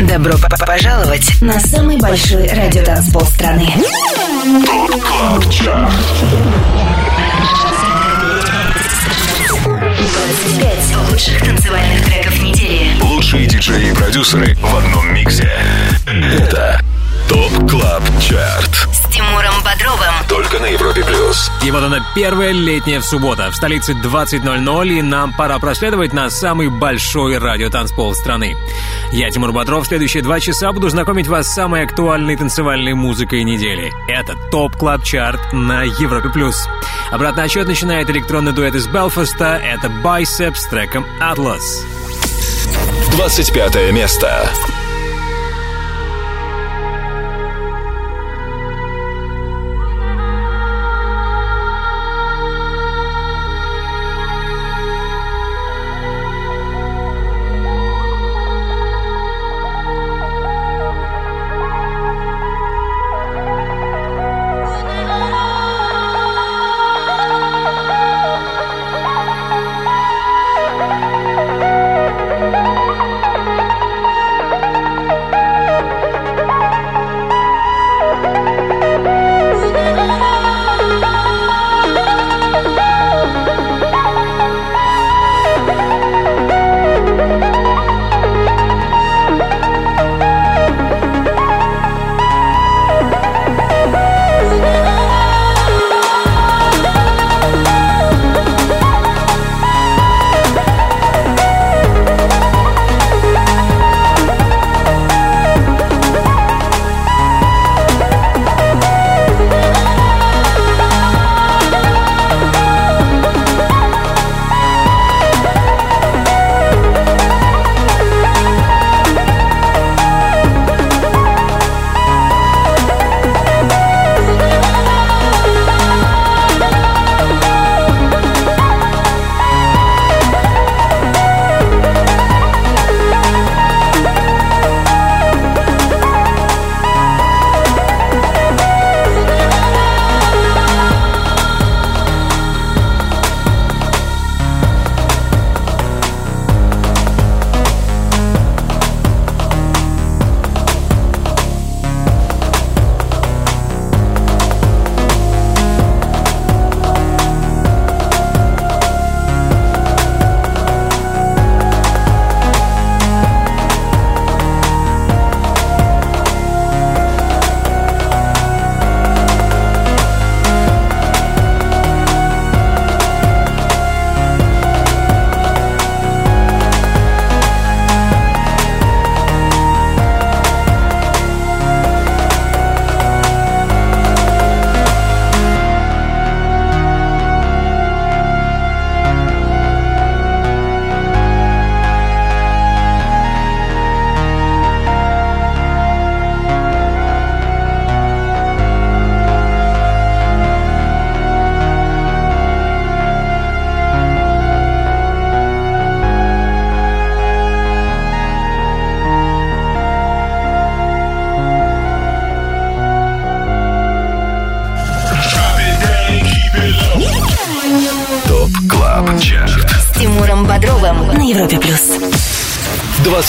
Добро пожаловать на самый большой радиотанцпол страны. Пять лучших танцевальных треков недели. Лучшие диджеи и продюсеры в одном миксе. Это ТОП КЛАБ ЧАРТ. С Тимуром Бодровым. Только на Европе Плюс. И вот она, первая летняя в суббота. В столице 20.00, и нам пора проследовать на самый большой радиотанцпол страны. Я, Тимур Бодров, следующие два часа буду знакомить вас с самой актуальной танцевальной музыкой недели. Это Top Club Chart на Европе+. плюс. Обратный отчет начинает электронный дуэт из Белфаста. Это Bicep с треком Atlas. 25 место.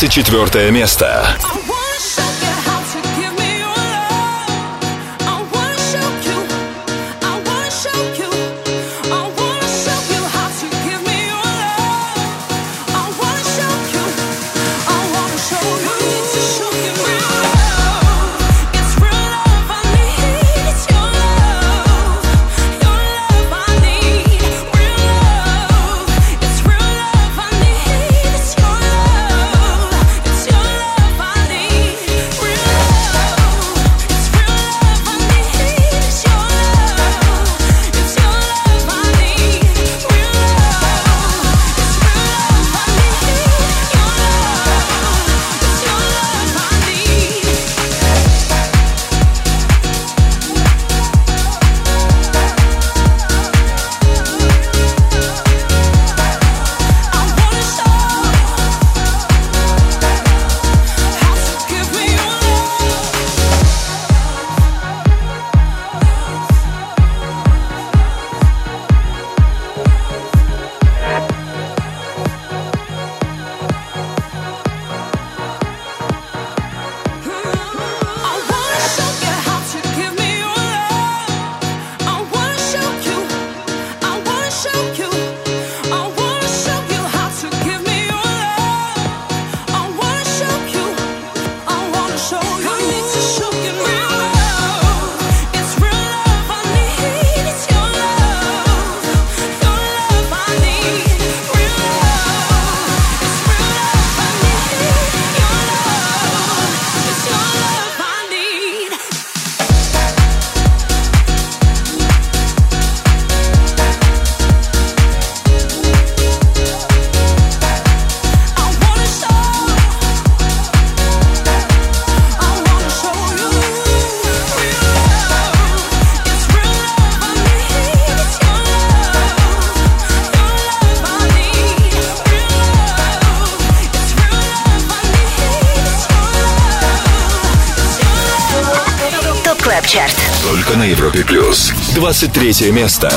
24 место. 23 место.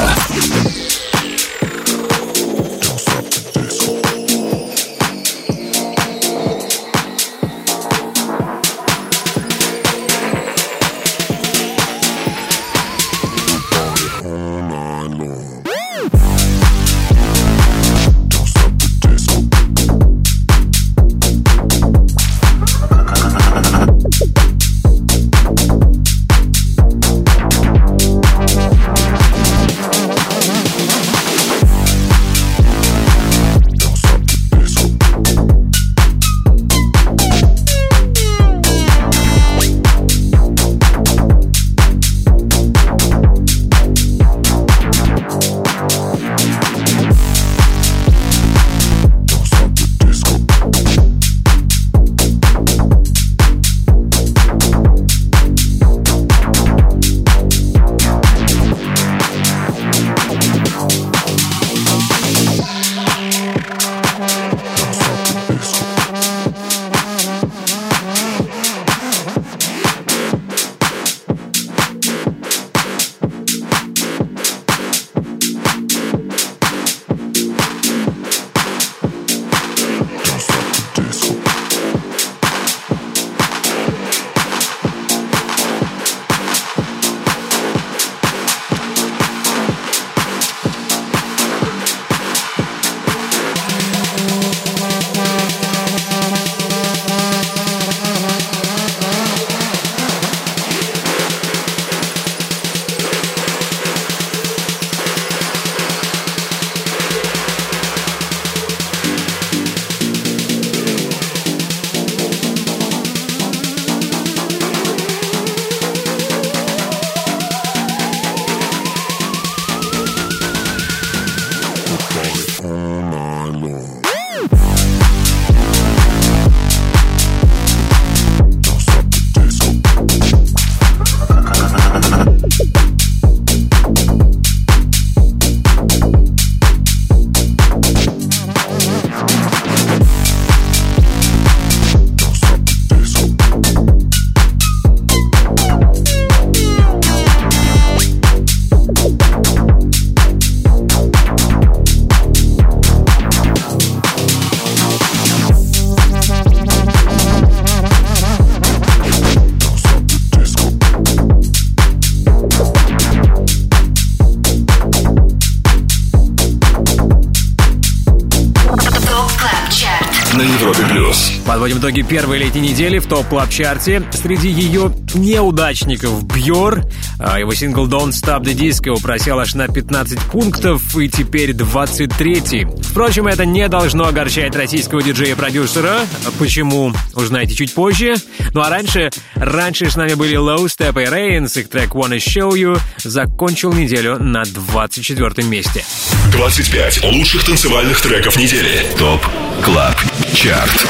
Подводим итоги первой летней недели в топ клаб чарте Среди ее неудачников Бьор. А его сингл Don't Stop the Disco просел аж на 15 пунктов и теперь 23 Впрочем, это не должно огорчать российского диджея-продюсера. Почему? Узнаете чуть позже. Ну а раньше, раньше с нами были Low Step и Reigns, их трек Wanna Show You закончил неделю на 24 месте. 25 лучших танцевальных треков недели. Топ Club Chart.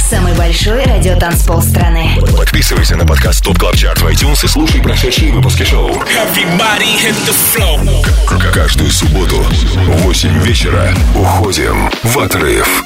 Самый большой радиотанцпол страны. Подписывайся на подкаст Top Club Chart в iTunes и слушай прошедшие выпуски шоу. Каждую субботу в 8 вечера уходим в отрыв.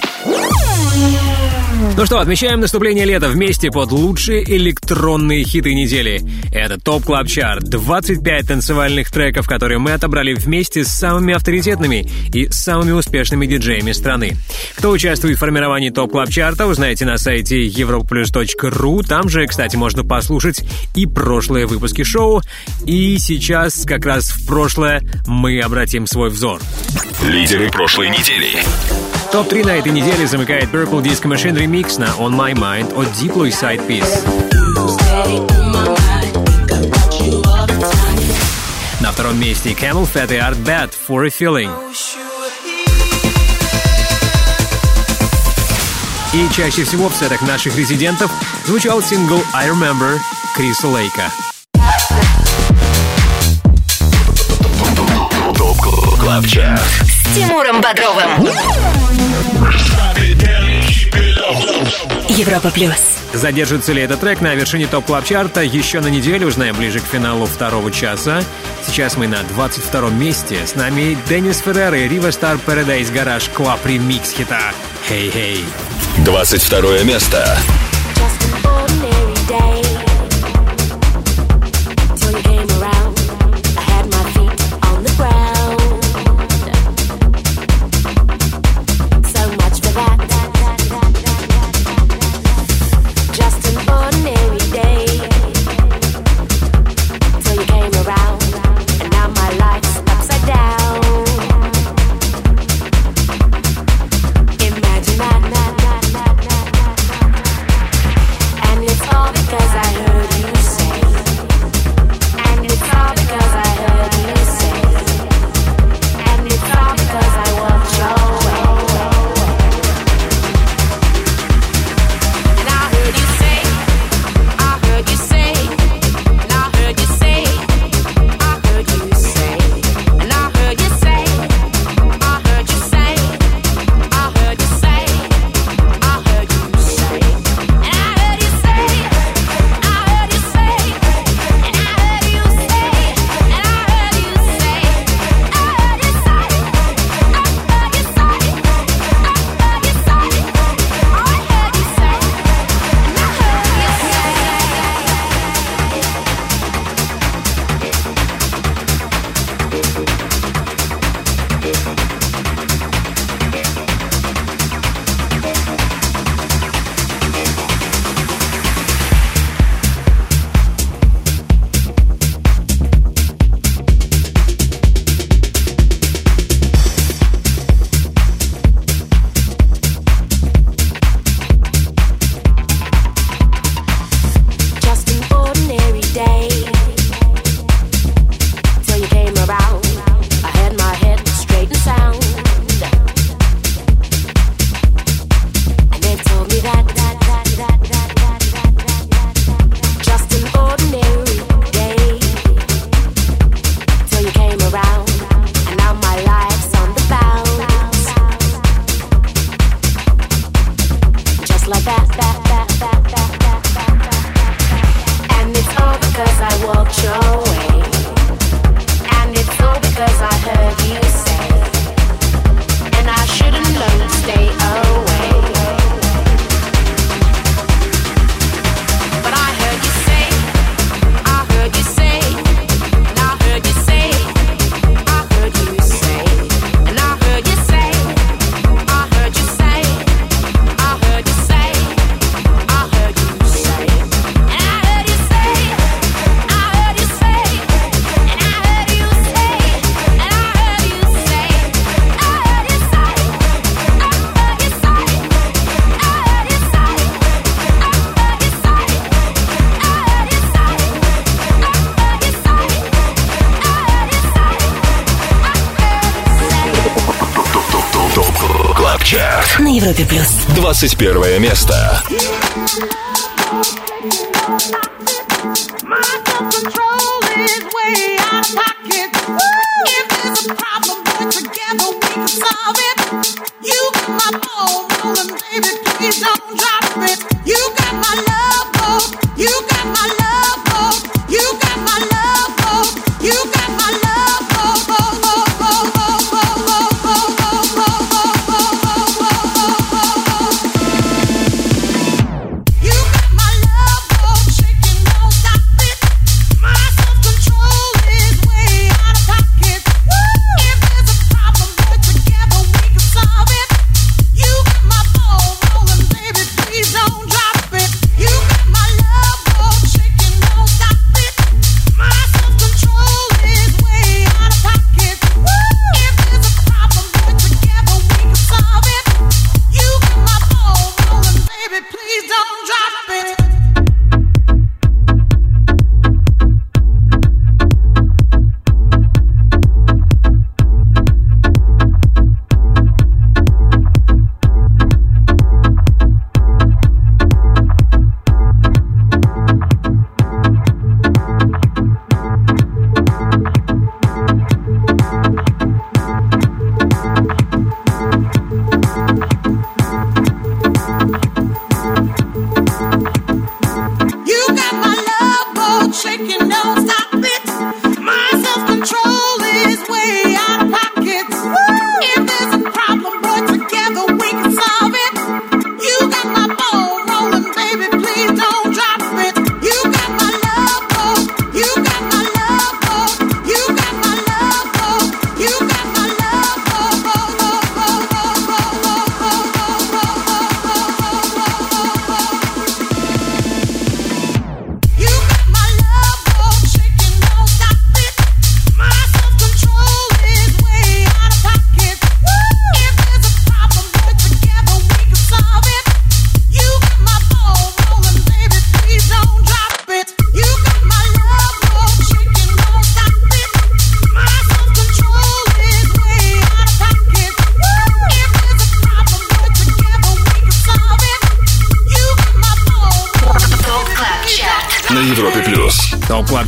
Ну что, отмечаем наступление лета вместе под лучшие электронные хиты недели. Это Top Club Chart, 25 танцевальных треков, которые мы отобрали вместе с самыми авторитетными и самыми успешными диджеями страны. Кто участвует в формировании ТОП Club Chart а, узнаете на сайте europaplus.ru. Там же, кстати, можно послушать и прошлые выпуски шоу. И сейчас, как раз в прошлое, мы обратим свой взор. Лидеры прошлой недели. Топ-3 на этой неделе замыкает Purple Disco Machine Remix на On My Mind от Diplo и SIDEPIECE. На втором месте CamelPhat и ARTBAT For a Feeling. И чаще всего в сетах наших резидентов звучал сингл I Remember Криса Лейка. С Тимуром Бодровым. Европа плюс. Задержится ли этот трек на вершине топ клаб чарта еще на неделю, узнаем ближе к финалу второго часа. Сейчас мы на 22 месте. С нами Деннис Феррер и Рива Стар Paradise Garage Club ремикс хита «Hey Hey». 22 место. Just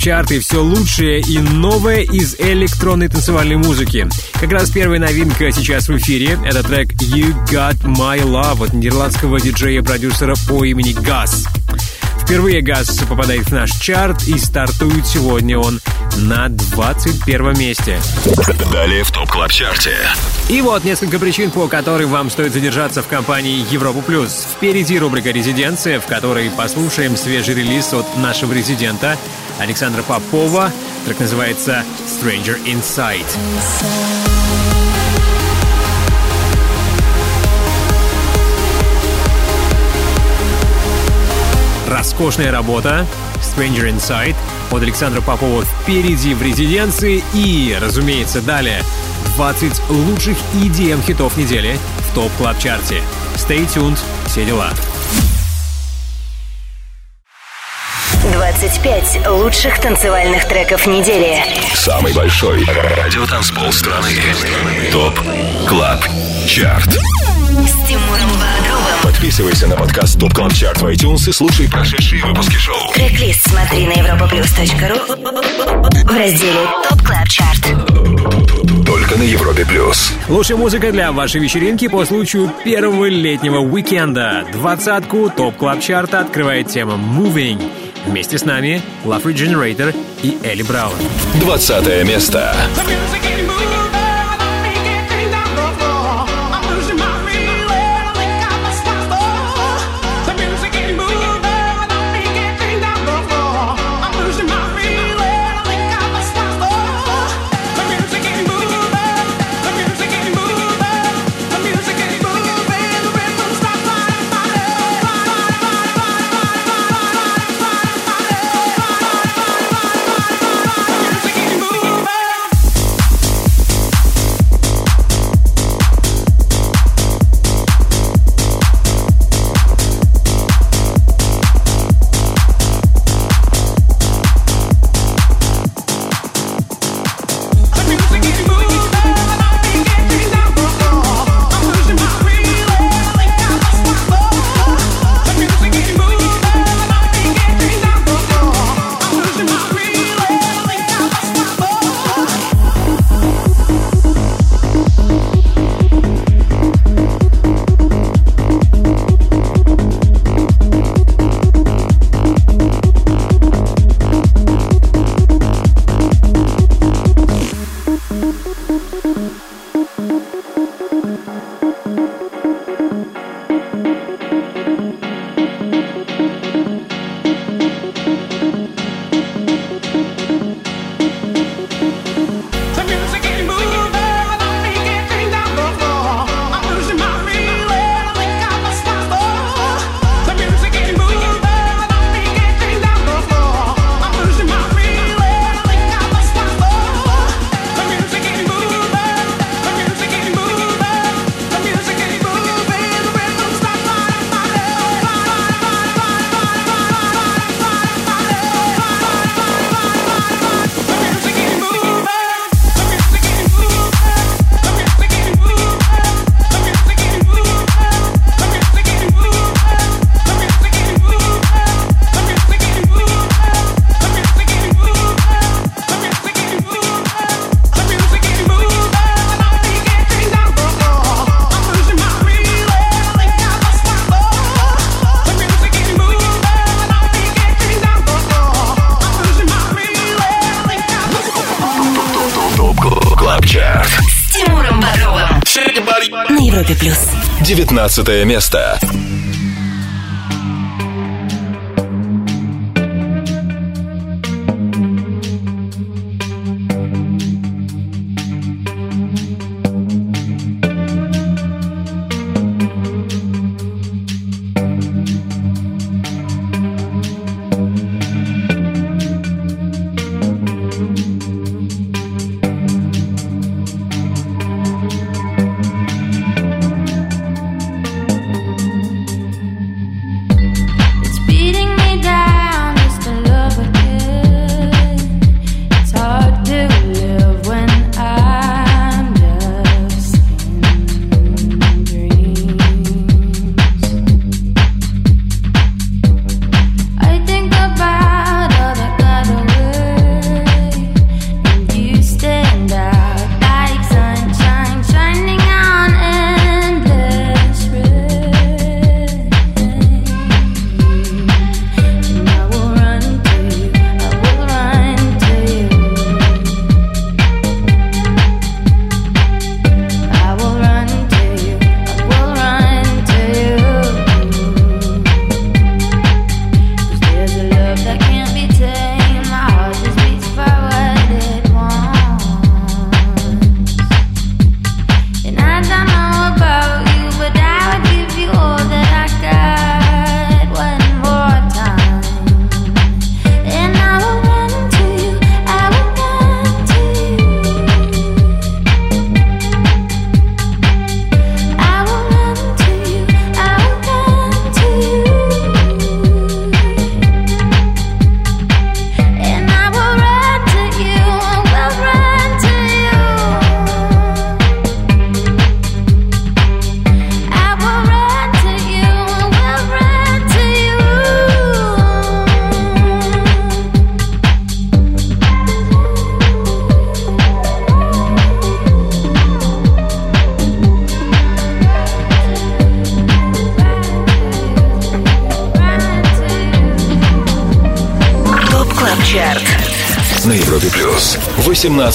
Топ Club Chart и все лучшее и новое из электронной танцевальной музыки. Как раз первая новинка сейчас в эфире. Это трек You Got My Love от нидерландского диджея-продюсера по имени Guz. Впервые Guz попадает в наш чарт и стартует сегодня он на 21 месте. Далее в ТОП Club Chart е. И вот несколько причин, по которым вам стоит задержаться в компании Европа Плюс. Впереди рубрика «Резиденция», в которой послушаем свежий релиз от нашего резидента Александра Попова. Трек называется «Stranger Inside». Роскошная работа Stranger Inside от Александра Попова впереди в резиденции и, разумеется, далее 20 лучших EDM хитов недели в топ клаб чарте Stay tuned, все дела. 25 лучших танцевальных треков недели. Самый большой радиотанцпол страны. ТОП Club Chart. С Тимуром Бодровым. Подписывайся на подкаст ТОП Club Chart в iTunes и слушай прошедшие выпуски шоу. Трек-лист смотри на europaplus.ru в разделе ТОП Club Chart. Только на Европе плюс. Лучшая музыка для вашей вечеринки по случаю первого летнего уикенда. Двадцатку топ Club Chart а открывает тема Moving. Вместе с нами Love Regenerator и Элли Браун. Двадцатое место. 15 место.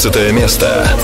18 место.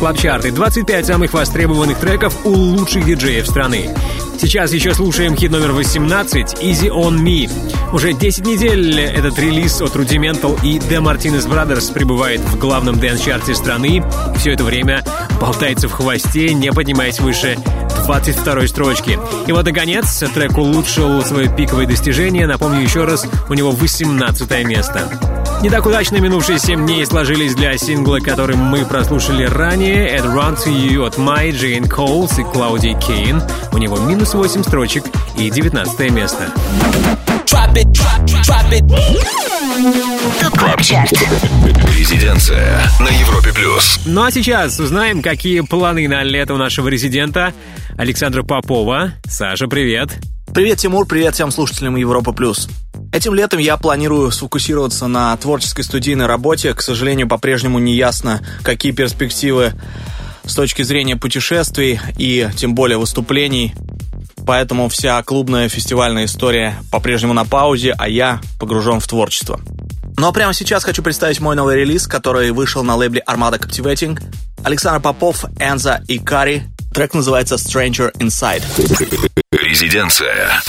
Европа плюс топ клаб чарты 25 самых востребованных треков у лучших диджеев страны. Сейчас еще слушаем хит номер 18 Easy on Me. Уже 10 недель этот релиз от Rudimental и The Martinez Brothers пребывает в главном dance -чарте страны. Все это время болтается в хвосте, не поднимаясь выше 22 строчки. И вот, наконец, трек улучшил свое пиковое достижение. Напомню еще раз, у него 18 место. Не так удачно минувшие 7 дней сложились для сингла, который мы прослушали ранее, «At Run To You» от Maya Jane Coles и Claudia Kane. У него минус 8 строчек и 19 место. КЛАБ ЧАРТ. Резиденция на Европе плюс. Ну а сейчас узнаем, какие планы на лето у нашего резидента Александра Попова. Саша, привет. Привет, Тимур, привет всем слушателям Европа Плюс. Этим летом я планирую сфокусироваться на творческой студийной работе. К сожалению, по-прежнему не ясно, какие перспективы с точки зрения путешествий и тем более выступлений. Поэтому вся клубная фестивальная история по-прежнему на паузе, а я погружен в творчество. Ну а прямо сейчас хочу представить мой новый релиз, который вышел на лейбле Armada Captivating. Александр Попов, Энза и Кари. Трек называется Stranger Inside. Резиденция.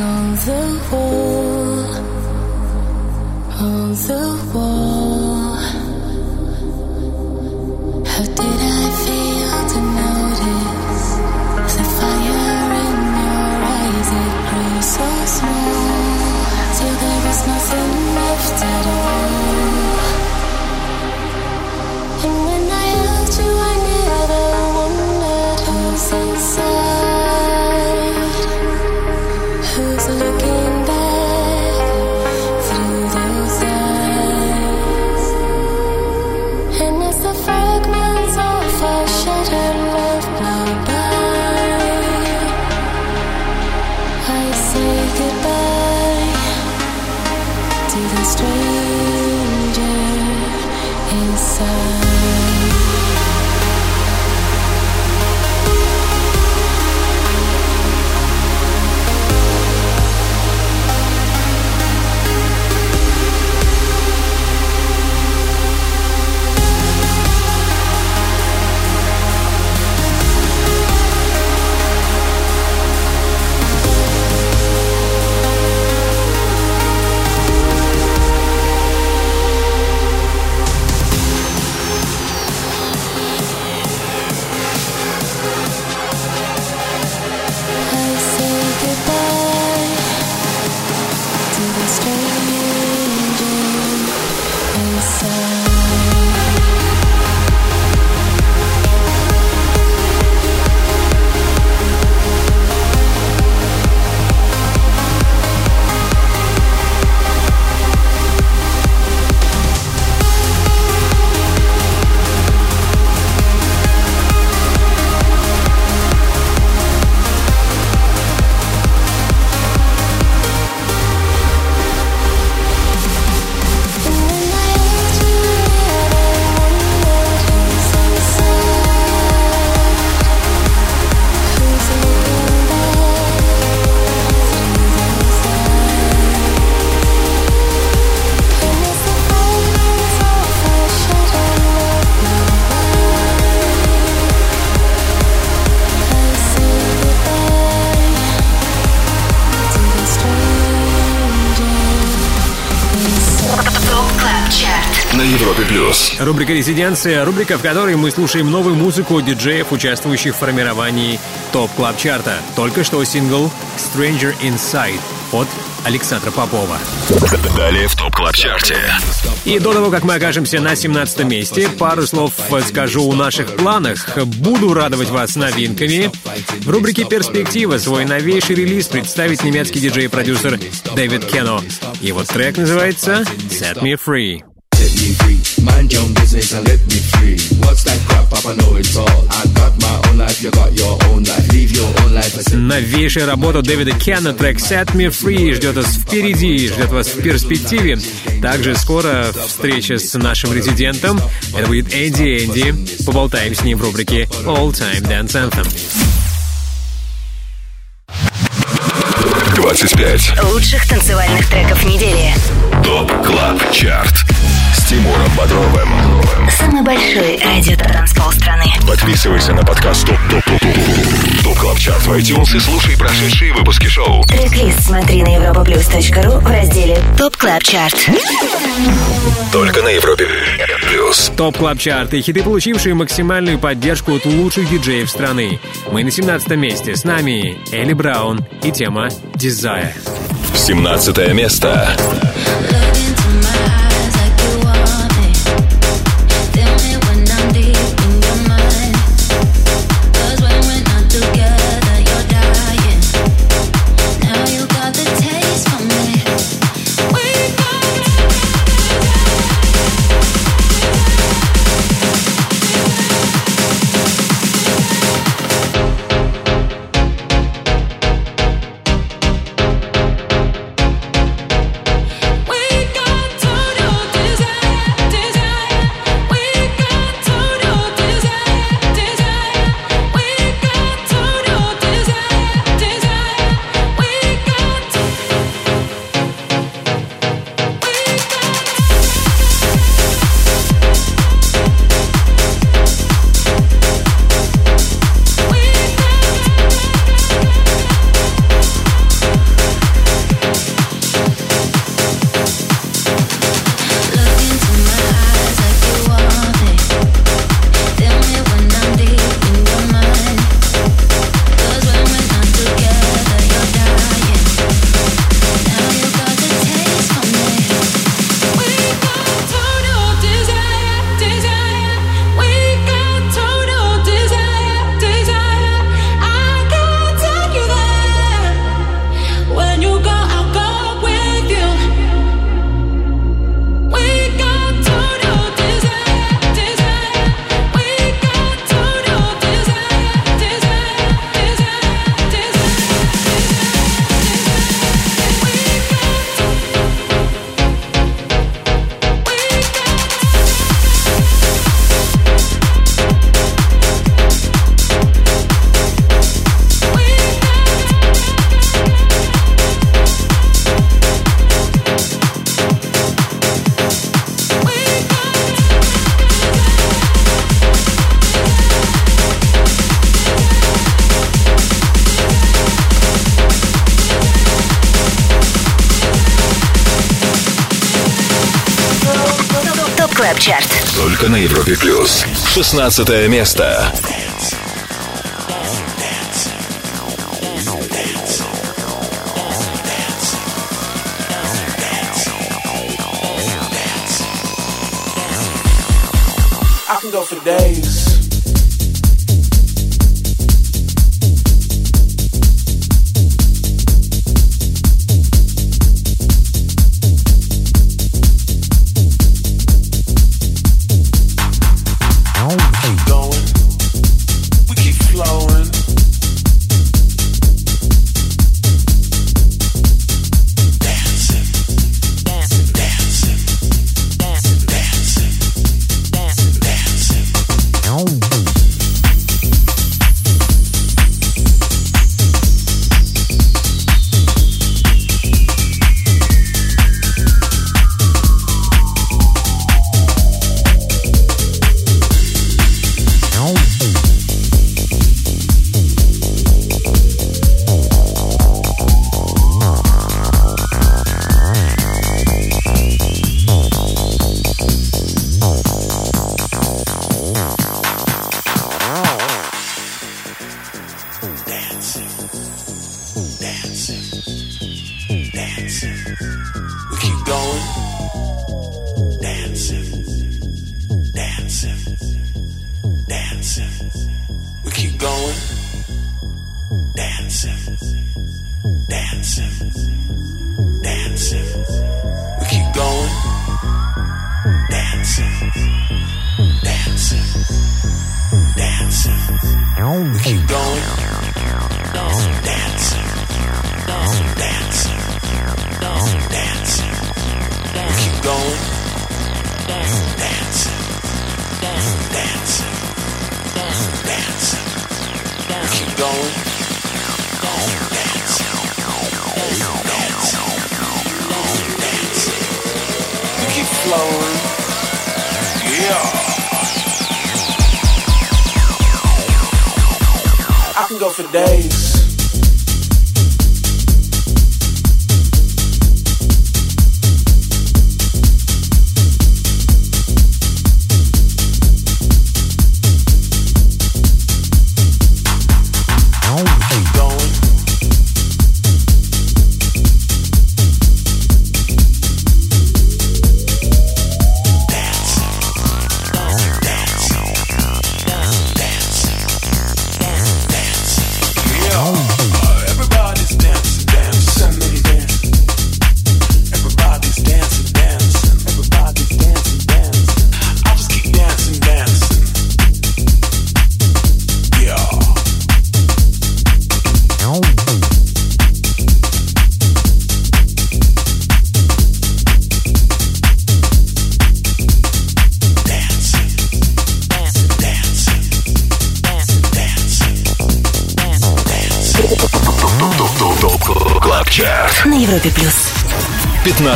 On the wall. On the wall. Till there is nothing left Рубрика «Резиденция», рубрика, в которой мы слушаем новую музыку диджеев, участвующих в формировании ТОП Club Chart а. Только что сингл «Stranger Inside» от Александра Попова. Далее в ТОП Club Chart е. И до того, как мы окажемся на 17 месте, пару слов скажу о наших планах. Буду радовать вас новинками. В рубрике «Перспектива» свой новейший релиз представит немецкий диджей-продюсер David Keno. Его трек называется «Set Me Free». Business and let me free. What's that crap? Papa know it all. I got my own life, you got your own life. Live your own life. Новейшая работа Дэвида Кена, трек Set Me Free ждет вас впереди, ждет вас в перспективе. Также скоро встреча с нашим резидентом. Это будет Энди Энди. Поболтаем с ним в рубрике All Time Dance Anthem. 25. Лучших танцевальных треков недели. ТОП Club Chart. Тимуром Бодровым. Самый большой радиотанцпол страны. Подписывайся на подкаст ТОП ТОП ТОП ТОП ТОП Club Chart в iTunes и слушай прошедшие выпуски шоу. Трек-лист смотри на europaplus.ru в разделе ТОП Club Chart. Только на Европе плюс. Топ Club Chart и хиты, получившие максимальную поддержку от лучших диджеев страны. Мы на 17 месте. С нами Элли Браун и тема Desire. 17 место. ТОП КЛАБ ЧАРТ. Только на Европе плюс. 16 место.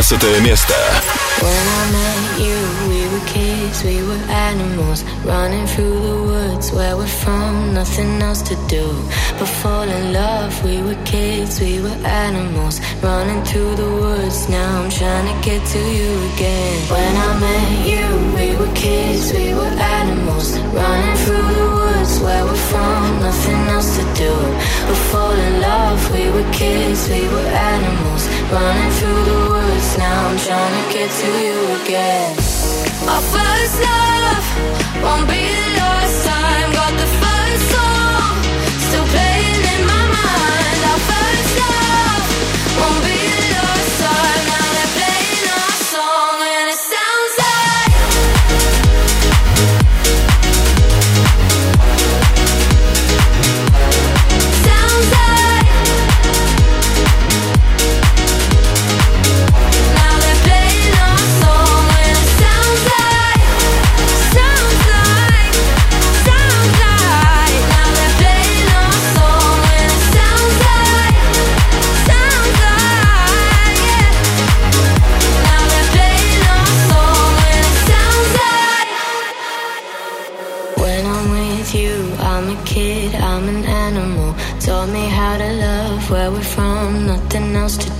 15 место. When I met you, we were kids, we were animals, running through the woods where we're from, nothing else to do but fall in love. We were kids, we were animals, running through the woods. Now I'm trying to get to you again. When I met you, we were kids, we were animals, running through the woods where we're from, nothing else to do but fall in love. We were kids, we were animals, running through the woods. Now I'm trying to get to you again. Our first love won't be the last time. Got the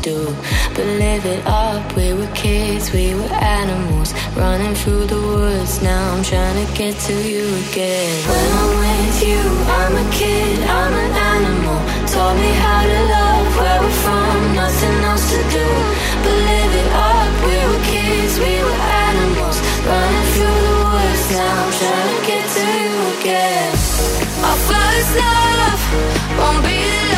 do but live it up. We were kids, we were animals, running through the woods. Now I'm trying to get to you again. When I'm with you, I'm a kid, I'm an animal. Taught me how to love where we're from, nothing else to do but live it up. We were kids, we were animals, running through the woods. Now I'm trying to get to you again. Our first love won't be the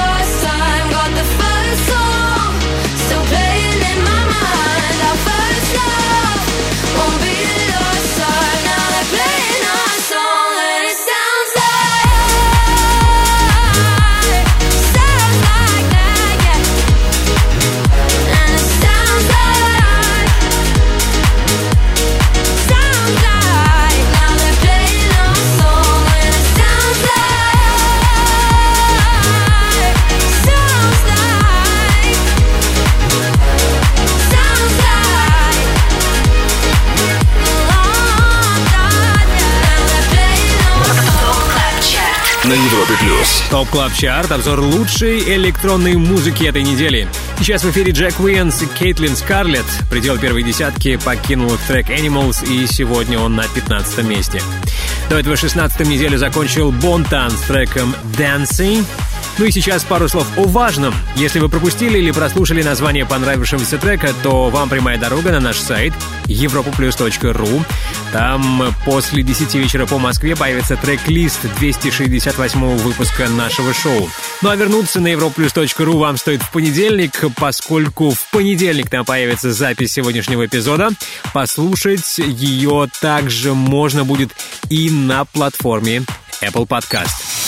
На Европе плюс. Топ Club Chart, обзор лучшей электронной музыки этой недели. Сейчас в эфире Jack Wins и Caitlyn Scarlett. Пределы первой десятки покинул трек Animals, и сегодня он на 15 месте. До этого 16 неделю закончил Bontan с треком Dancing. Ну и сейчас пару слов о важном. Если вы пропустили или прослушали название понравившегося трека, то вам прямая дорога на наш сайт europaplus.ru. Там после 10 вечера по Москве появится трек-лист 268 выпуска нашего шоу. Ну а вернуться на europlus.ru вам стоит в понедельник, поскольку в понедельник там появится запись сегодняшнего эпизода. Послушать ее также можно будет и на платформе Apple Podcast.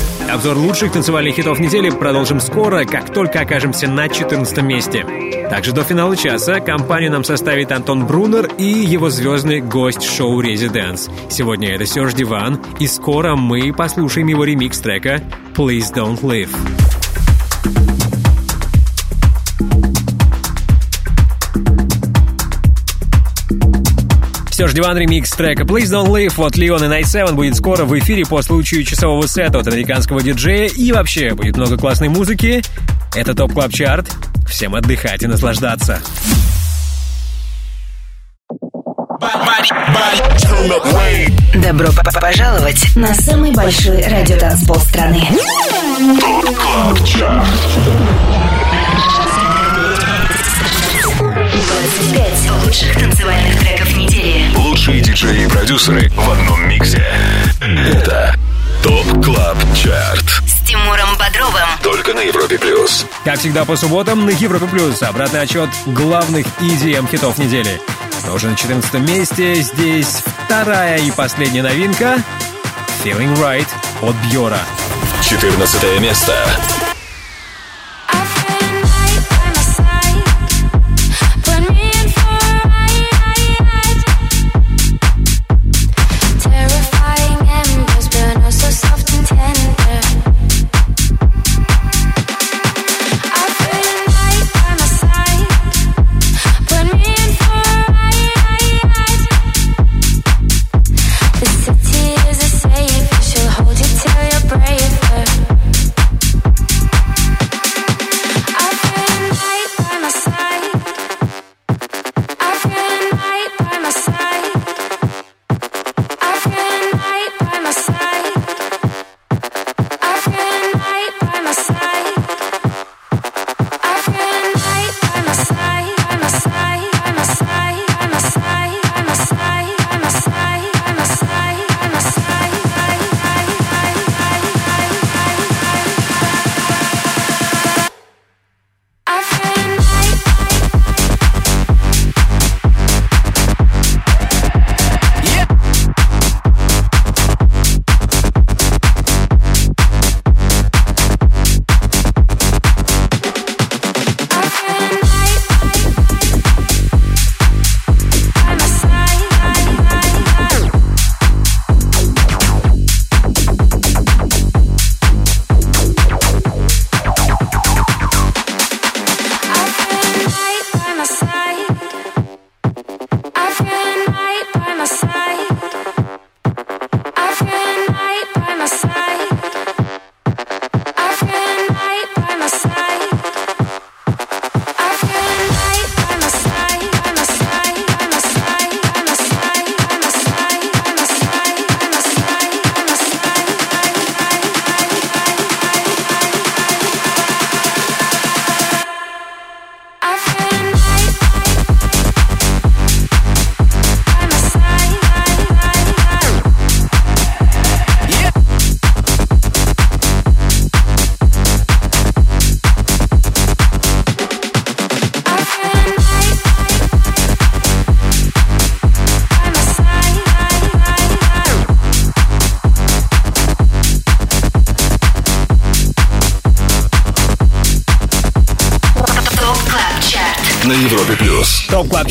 Обзор лучших танцевальных хитов недели продолжим скоро, как только окажемся на 14 месте. Также до финала часа компанию нам составит Антон Брунер и его звездный гость шоу «Резиденс». Сегодня это Серж Диван, и скоро мы послушаем его ремикс трека «Please Don't Leave». Serge Devant ремикс трека Please Don't Leave от Leon и Nice 7 будет скоро в эфире по случаю часового сета от американского диджея и вообще будет много классной музыки. Это ТОП Club Chart. Всем отдыхать и наслаждаться. Добро пожаловать на самый большой радиотанцпол страны. 25 лучших танцевальных треков недели. Лучшие диджеи и продюсеры в одном миксе. Это ТОП КЛАБ ЧАРТ. С Тимуром Бодровым. Только на Европе Плюс. Как всегда по субботам на Европе Плюс обратный отчет главных EDM хитов недели. Уже на 14 месте здесь вторая и последняя новинка Feeling Right от Бьора. 14 место. The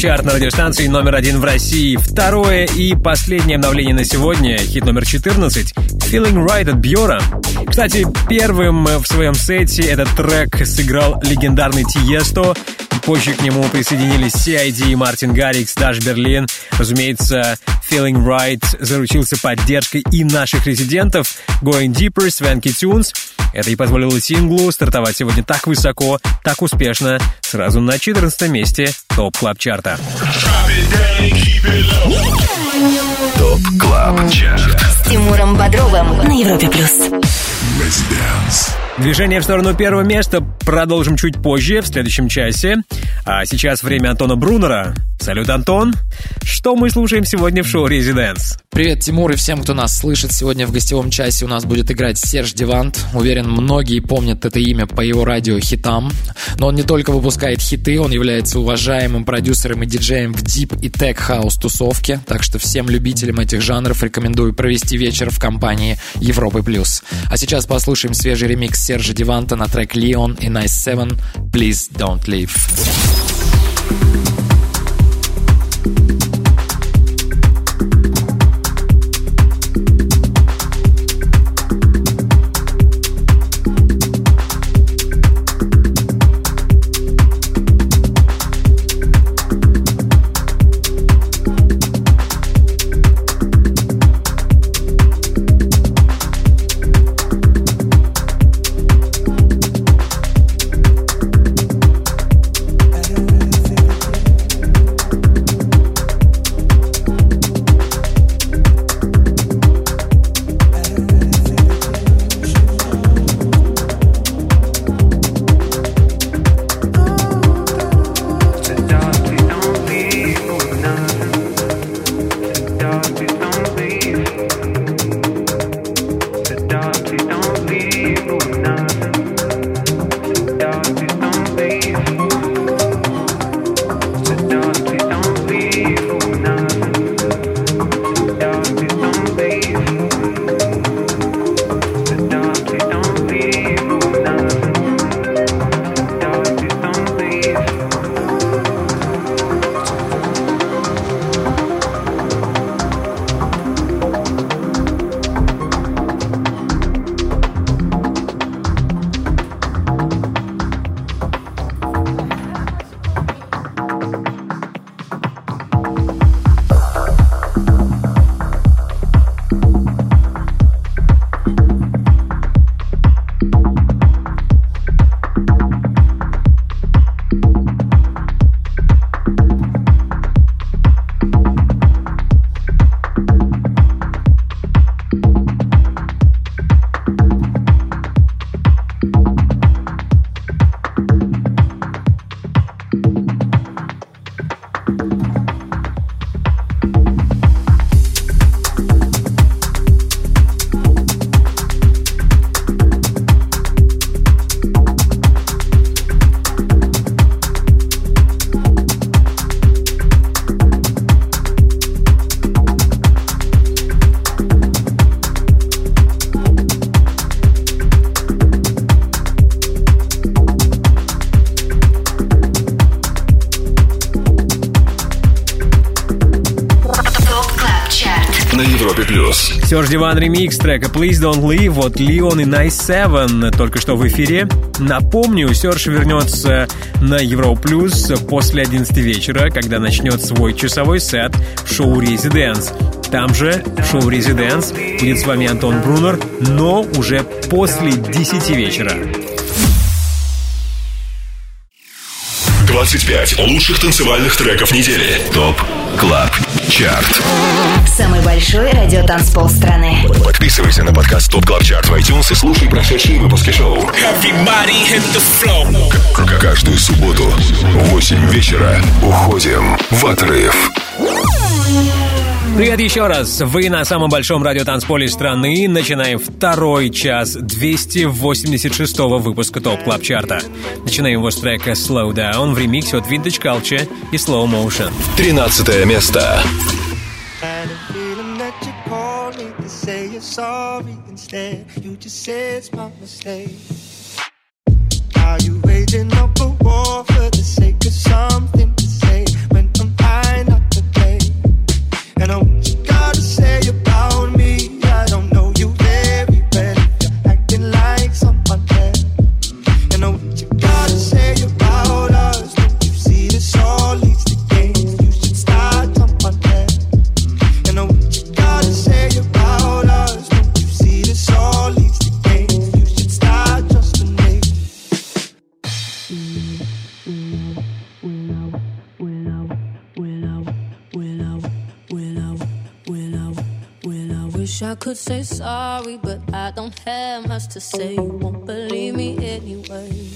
Чарт на радиостанции номер один в России. Второе и последнее обновление на сегодня. Хит номер 14. Feeling Right от Бьора. Кстати, первым в своем сете этот трек сыграл легендарный Тиесто. Позже к нему присоединились CID, Мартин Гаррикс, Даш Берлин. Разумеется, Feeling Right заручился поддержкой и наших резидентов Going Deeper, Swanky Tunes. Это и позволило синглу стартовать сегодня так высоко, так успешно, сразу на 14 месте топ клаб чарта. ТОП КЛАБ ЧАРТ. С Тимуром Бодровым на Европе Плюс. Движение в сторону первого места продолжим чуть позже, в следующем часе. А сейчас время Антона Брунера. Салют, Антон. Что мы слушаем сегодня в шоу «Резиденс»? Привет, Тимур, и всем, кто нас слышит. Сегодня в гостевом часе у нас будет играть Серж Дивант. Уверен, многие помнят это имя по его радиохитам. Но он не только выпускает хиты, он является уважаемым продюсером и диджеем в deep и tech house тусовке. Так что всем любителям этих жанров рекомендую провести вечер в компании Европы Плюс. А сейчас послушаем свежий ремикс Сержа Деванта на трек Leon и Nice Seven Please Don't Leave. Плюс. Диван ремикс трека Please Don't Leave от Leon и Nice Seven только что в эфире. Напомню, Серж вернется на Euro Plus после 11 вечера, когда начнет свой часовой сет в шоу «Резиденс». Там же, шоу «Резиденс», будет с вами Антон Брунер, но уже после 10 вечера. 25 лучших танцевальных треков недели. ТОП Club Chart. Самый большой радиотанцпол страны. Подписывайся на подкаст ТОП Club Chart в iTunes и слушай прошедшие выпуски шоу. К- Каждую субботу в 8 вечера уходим в отрыв. Привет еще раз! Вы на самом большом радиотанцполе страны. Начинаем второй час 286 выпуска ТОП Club Chart а. Начинаем его с трека Slow Down в ремиксе от Vintage Culture и Slow Motion. 13 место. Are you waging up a war for the wanna and I'm could say sorry, but I don't have much to say. You won't believe me anyway.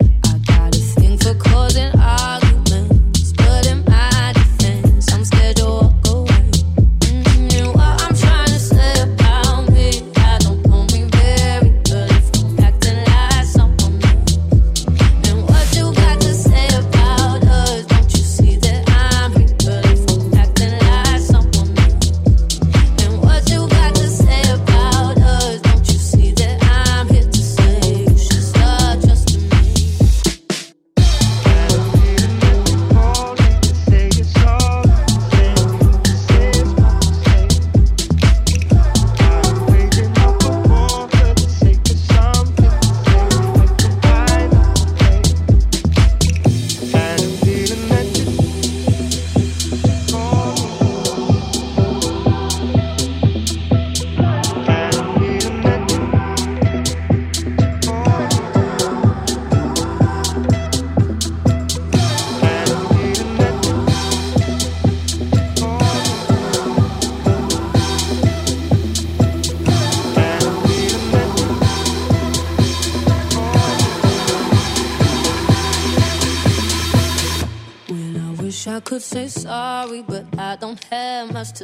I got a thing for causing arguments, but in my defense, I'm scared you'll walk away.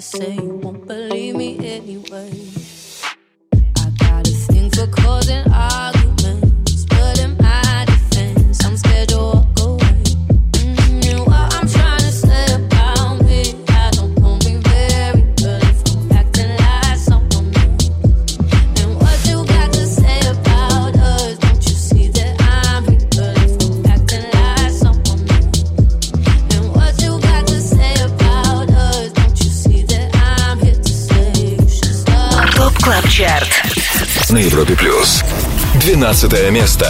same. 15 место.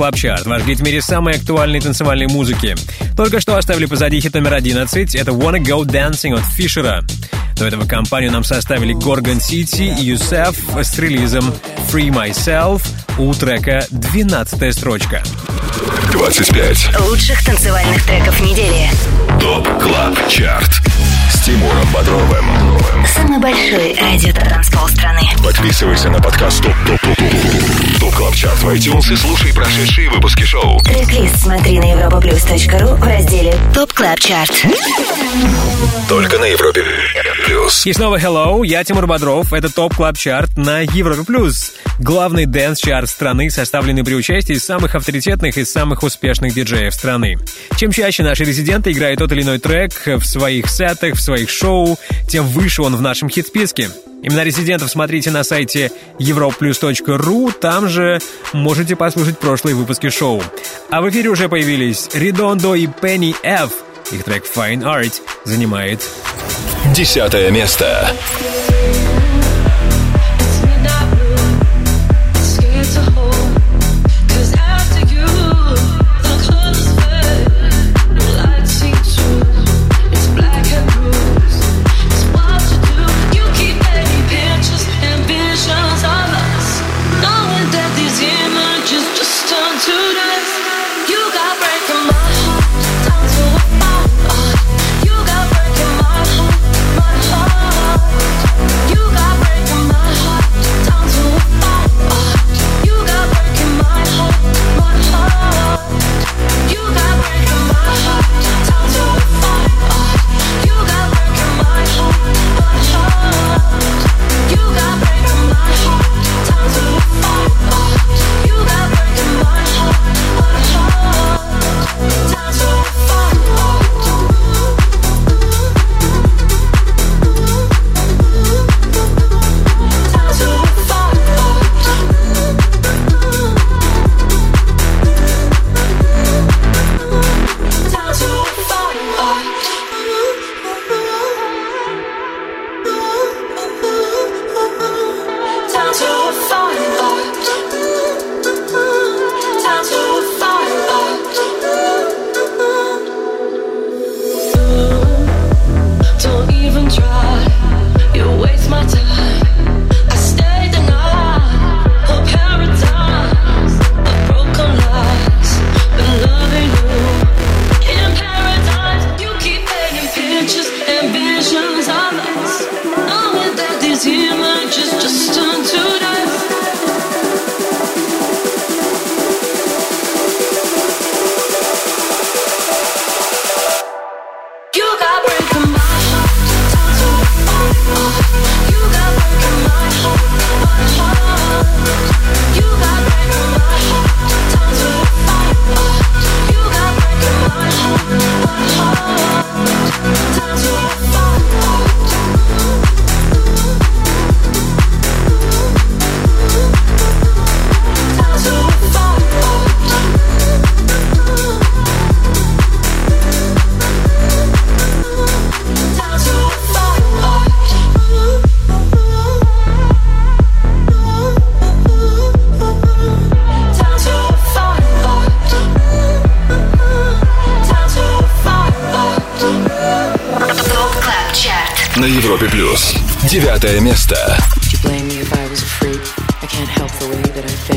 Club Chart, ваш гид в мире самой актуальной танцевальной музыки. Только что оставили позади хит номер 11, это Wanna Go Dancing от Фишера. До этого компанию нам составили Gorgon City и Yousef с релизом Free Myself у трека 12 строчка. 25. Лучших танцевальных треков недели. ТОП Club Chart. С Тимуром Бодровым. Самый большой радиотанцпол страны. Подписывайся на подкаст ТОП ТОП ТОП ТОП ТОП Club Chart в iTunes и слушай прошедшие выпуски шоу. Трек-лист смотри на europaplus.ru в разделе ТОП Club Chart. Только на Европе плюс. И снова hello, я Тимур Бодров, это ТОП Club Chart на Европе+. плюс. Главный dance -чарт страны, составленный при участии самых авторитетных и самых успешных диджеев страны. Чем чаще наши резиденты играют тот или иной трек в своих сетах, в своих шоу, тем выше он в нашем хит-списке. Именно резидентов смотрите на сайте europlus.ru, там же можете послушать прошлые выпуски шоу. А в эфире уже появились Редондо и Penny F. Их трек Fine Art занимает Десятое место.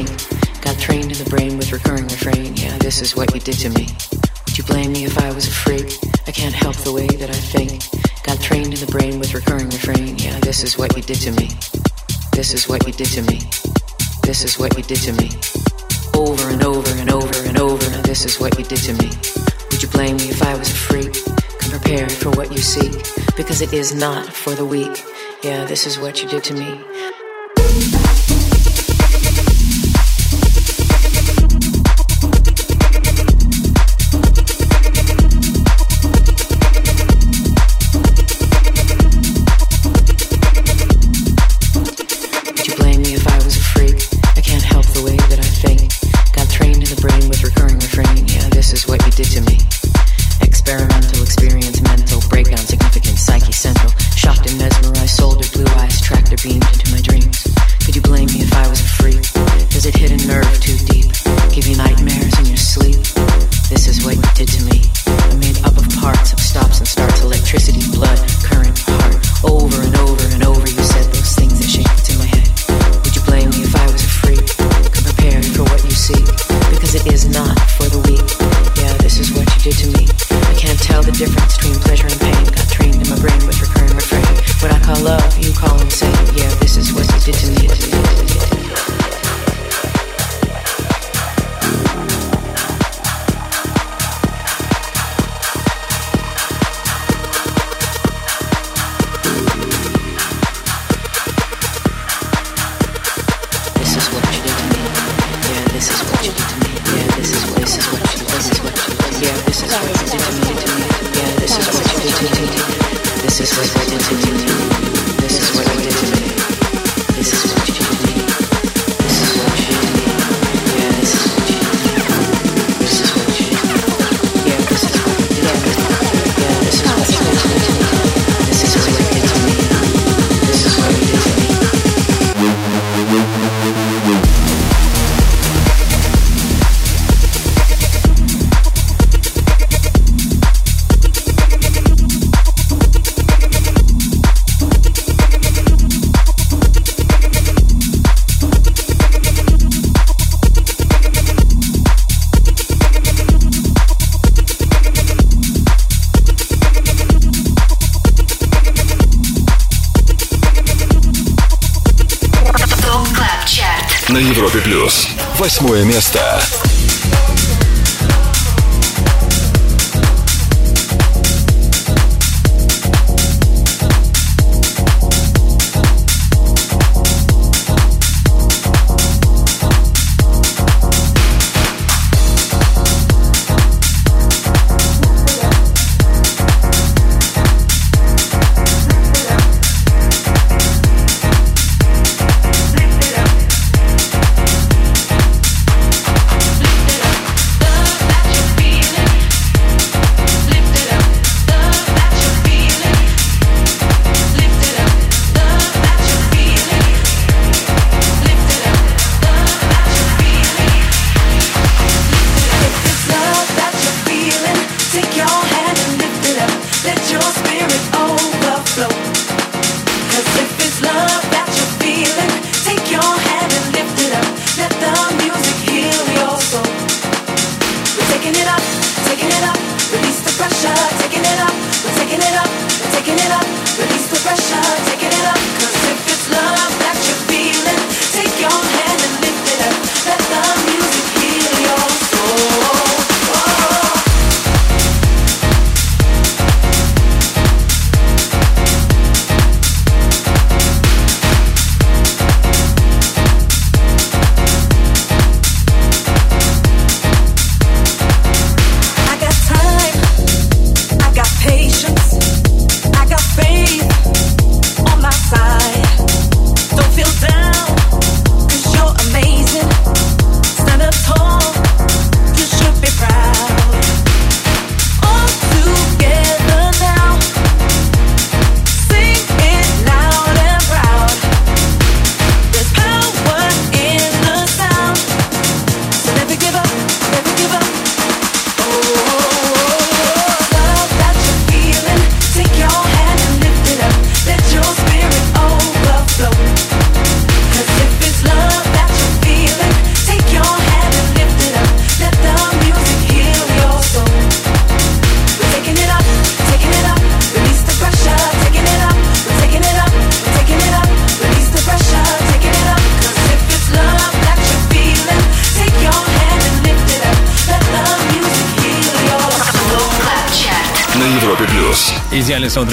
thing. Got trained in the brain with recurring refrain. Yeah, this is what you did to me. Would you blame me if I was a freak? I can't help the way that I think. Got trained in the brain with recurring refrain. Yeah, this is what you did to me. This is what you did to me. This is what you did to me. Over and over and over and over. Now this is what you did to me. Would you blame me if I was a freak? Come prepared for what you seek, because it is not for the weak. Yeah, this is what you did to me. другое место.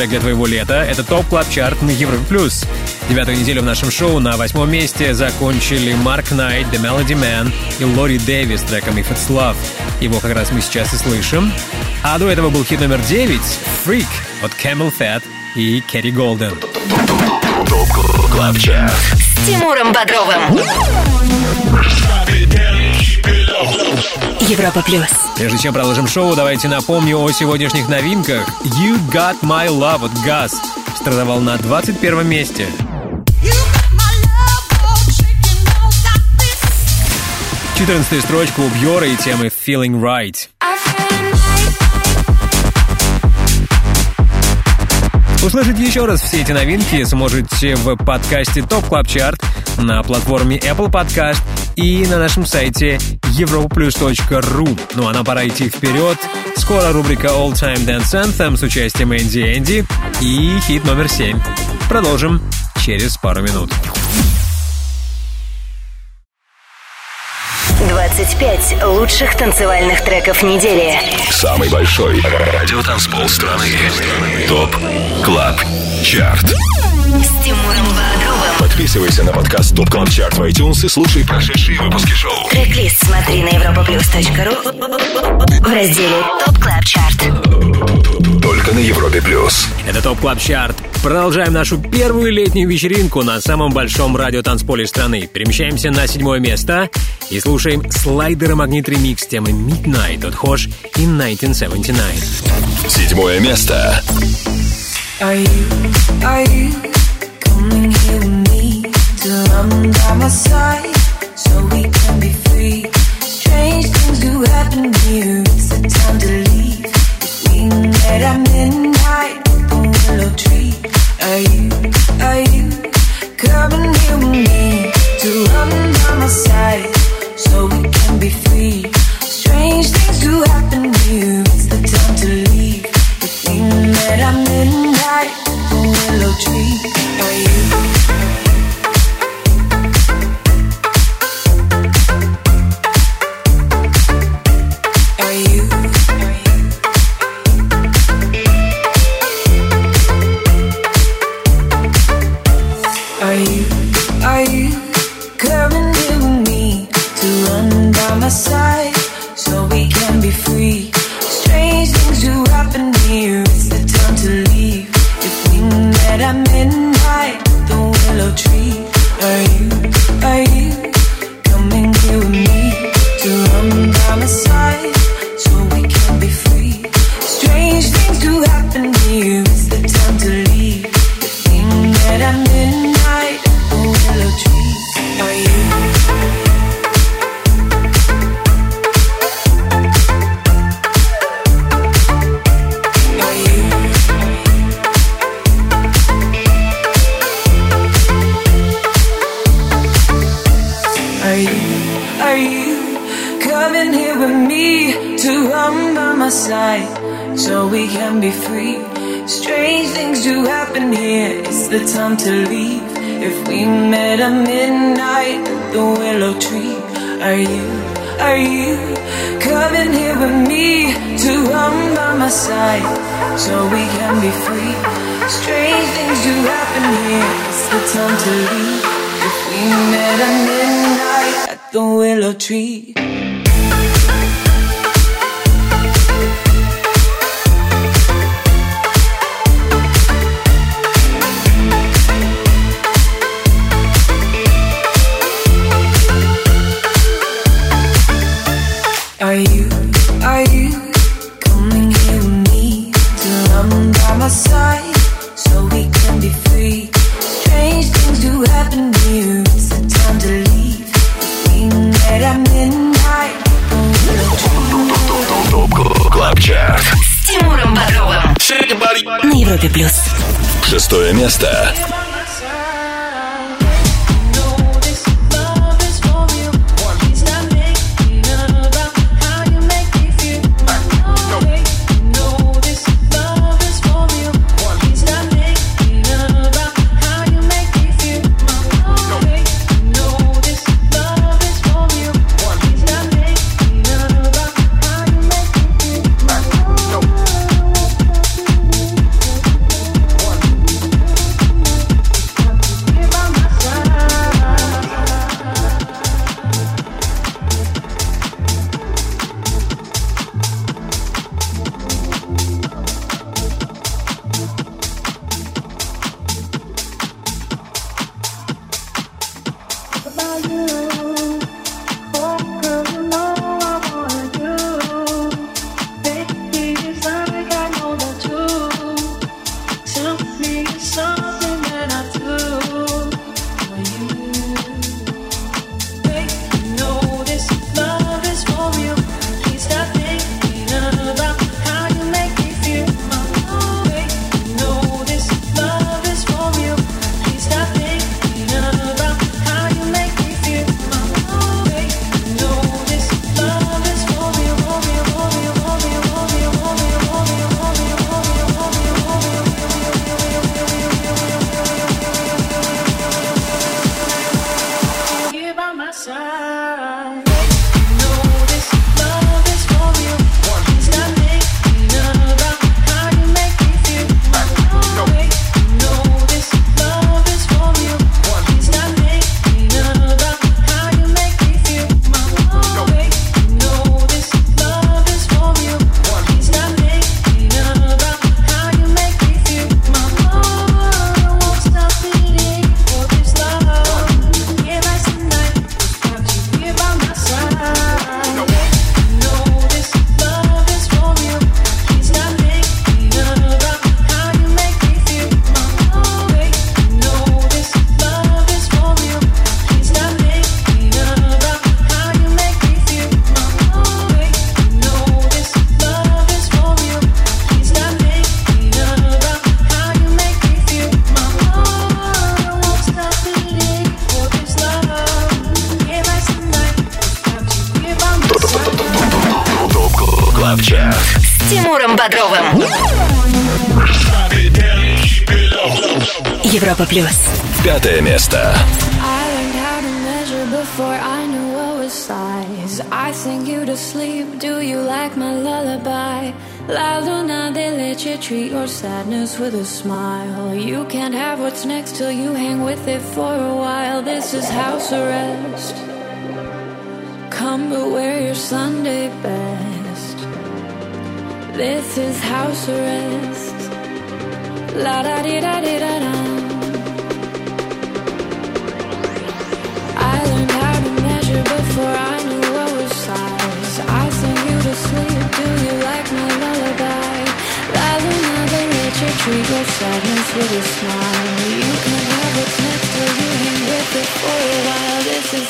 Саундтрек для твоего лета — это Top Club Chart на Европе+. плюс. Девятую неделю в нашем шоу на восьмом месте закончили Марк Найт, The Melody Men и Лори Дэвис с треком If It's Love. Его как раз мы сейчас и слышим. А до этого был хит номер девять «Freak» от CamelPhat и Керри Голден. Top Club Chart. С Тимуром Бодровым. Европа плюс. Прежде чем продолжим шоу, давайте напомню о сегодняшних новинках. You Got My Love от Gas стартовал на 21 месте. 14 строчка у Бьора и темы Feeling Right. Услышать еще раз все эти новинки сможете в подкасте Top Club Chart на платформе Apple Podcast и на нашем сайте europlus.ru. Ну а нам пора идти вперед. Скоро рубрика All Time Dance Anthem с участием Энди Энди и хит номер 7. Продолжим через пару минут. 25 лучших танцевальных треков недели. Самый большой радиотанцпол страны. ТОП КЛАБ ЧАРТ. С Тимуром. Подписывайся на подкаст Top Club Chart в iTunes и слушай прошедшие выпуски шоу. Трек-лист смотри на europaplus.ru в разделе Top Club Chart. Только на Европе Плюс. Это Top Club Chart. Продолжаем нашу первую летнюю вечеринку на самом большом радиотанцполе страны. Перемещаемся на седьмое место и слушаем Slider & Magnit ремикс темы Midnight от Хош и 1979. Седьмое место. Are you, are you coming here to run by my side so we can be free? Strange things do happen here. It's the time to leave. Midnight, willow tree. Are you, are you coming here with me by my side so we can be free? Strange things do happen here. It's the time to leave. Midnight, willow tree. Are you? a tree. Шестое место. Тимуром Бодровым. Европа плюс. Пятое место. I sing you to sleep. Do you like my lullaby? La Luna de Leche, treat your sadness with a smile. You can't have what's next till you hang with it for a while. This is house arrest. Come but wear your Sunday best. This is house arrest. La da di da di da da. I learned how to measure before I knew what was size. I sing you to sleep. Do you like my lullaby? La luna de leche, treat your sadness with a smile. You can have what's next till you hang with it for a while. This is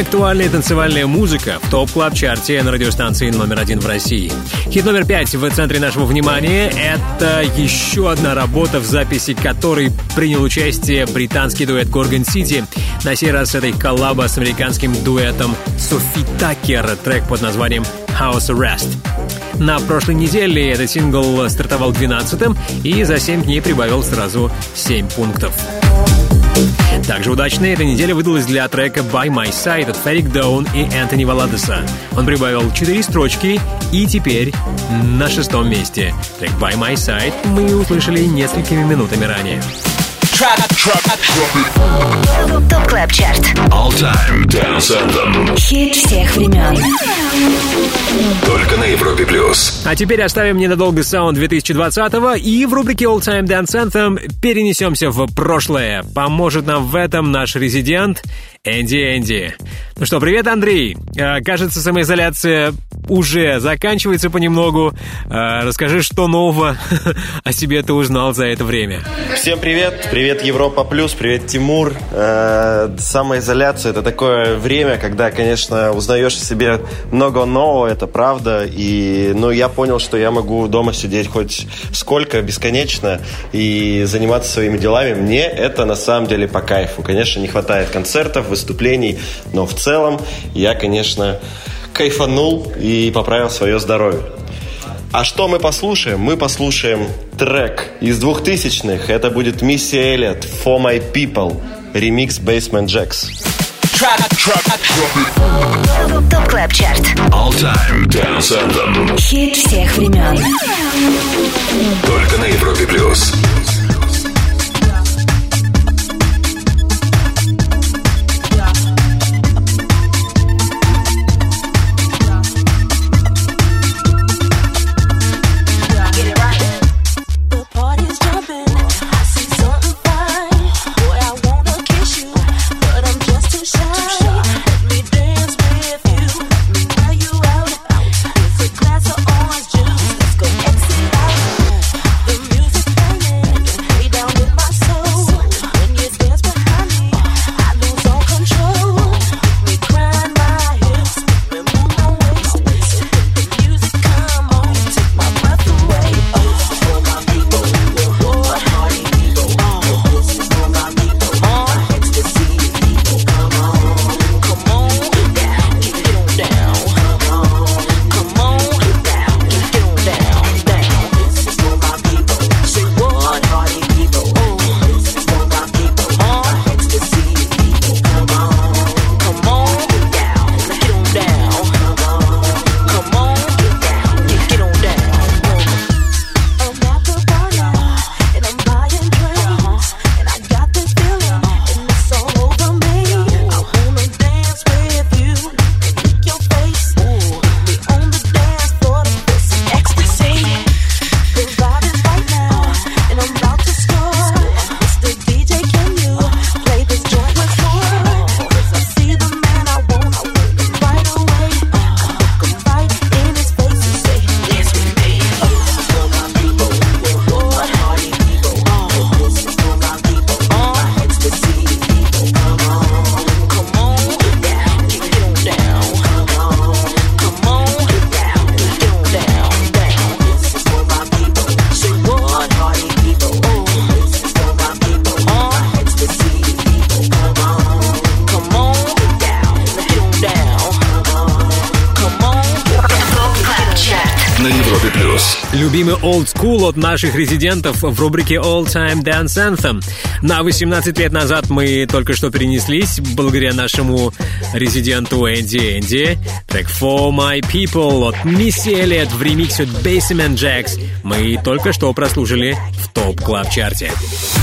Актуальная танцевальная музыка в топ клаб чарте на радиостанции номер один в России. Хит номер пять в центре нашего внимания — это еще одна работа, в записи которой принял участие британский дуэт Горгон Сити. На сей раз это их коллаба с американским дуэтом Софи Такер, трек под названием House Arrest. На прошлой неделе этот сингл стартовал 12-м и за 7 дней прибавил сразу 7 пунктов. Также удачной эта неделя выдалась для трека «By My Side» от Ферик Доун и Энтони Валадеса. Он прибавил 4 строчки и теперь на шестом месте. Трек «By My Side» мы услышали несколькими минутами ранее. ТОП КЛАБ ЧАРТ. All Time Dance Anthem. Хит всех времен. Только на Европе плюс. А теперь оставим ненадолго саунд 2020-го и в рубрике All Time Dance Anthem перенесемся в прошлое. Поможет нам в этом наш резидент Энди Энди. Ну что, привет, Андрей. Э, Кажется, самоизоляция уже заканчивается понемногу. Э, Расскажи, что нового о себе ты узнал за это время. Всем привет, привет Европа Плюс, привет Тимур. Э, самоизоляция это такое время, когда, конечно, узнаешь о себе много нового, это правда. И, ну, я понял, что я могу дома сидеть хоть сколько, бесконечно, и заниматься своими делами. Мне это на самом деле по кайфу. Конечно, не хватает концертов, выступлений, но в целом я, конечно, кайфанул и поправил свое здоровье. А что мы послушаем? Мы послушаем трек из 2000-х. Это будет Миссия Эллиот «For My People», ремикс Basement Jacks. ТОП КЛАБ ЧАРТ. All Time Dance Anthem. Хит всех времен. Только на Европе плюс. Любимый old school от наших резидентов в рубрике All Time Dance Anthem. На 18 лет назад мы только что перенеслись благодаря нашему резиденту Энди Энди. Трек For My People от Мисси Эллиот в ремиксе от Basement Jaxx мы только что прослушали в Top Club Chart е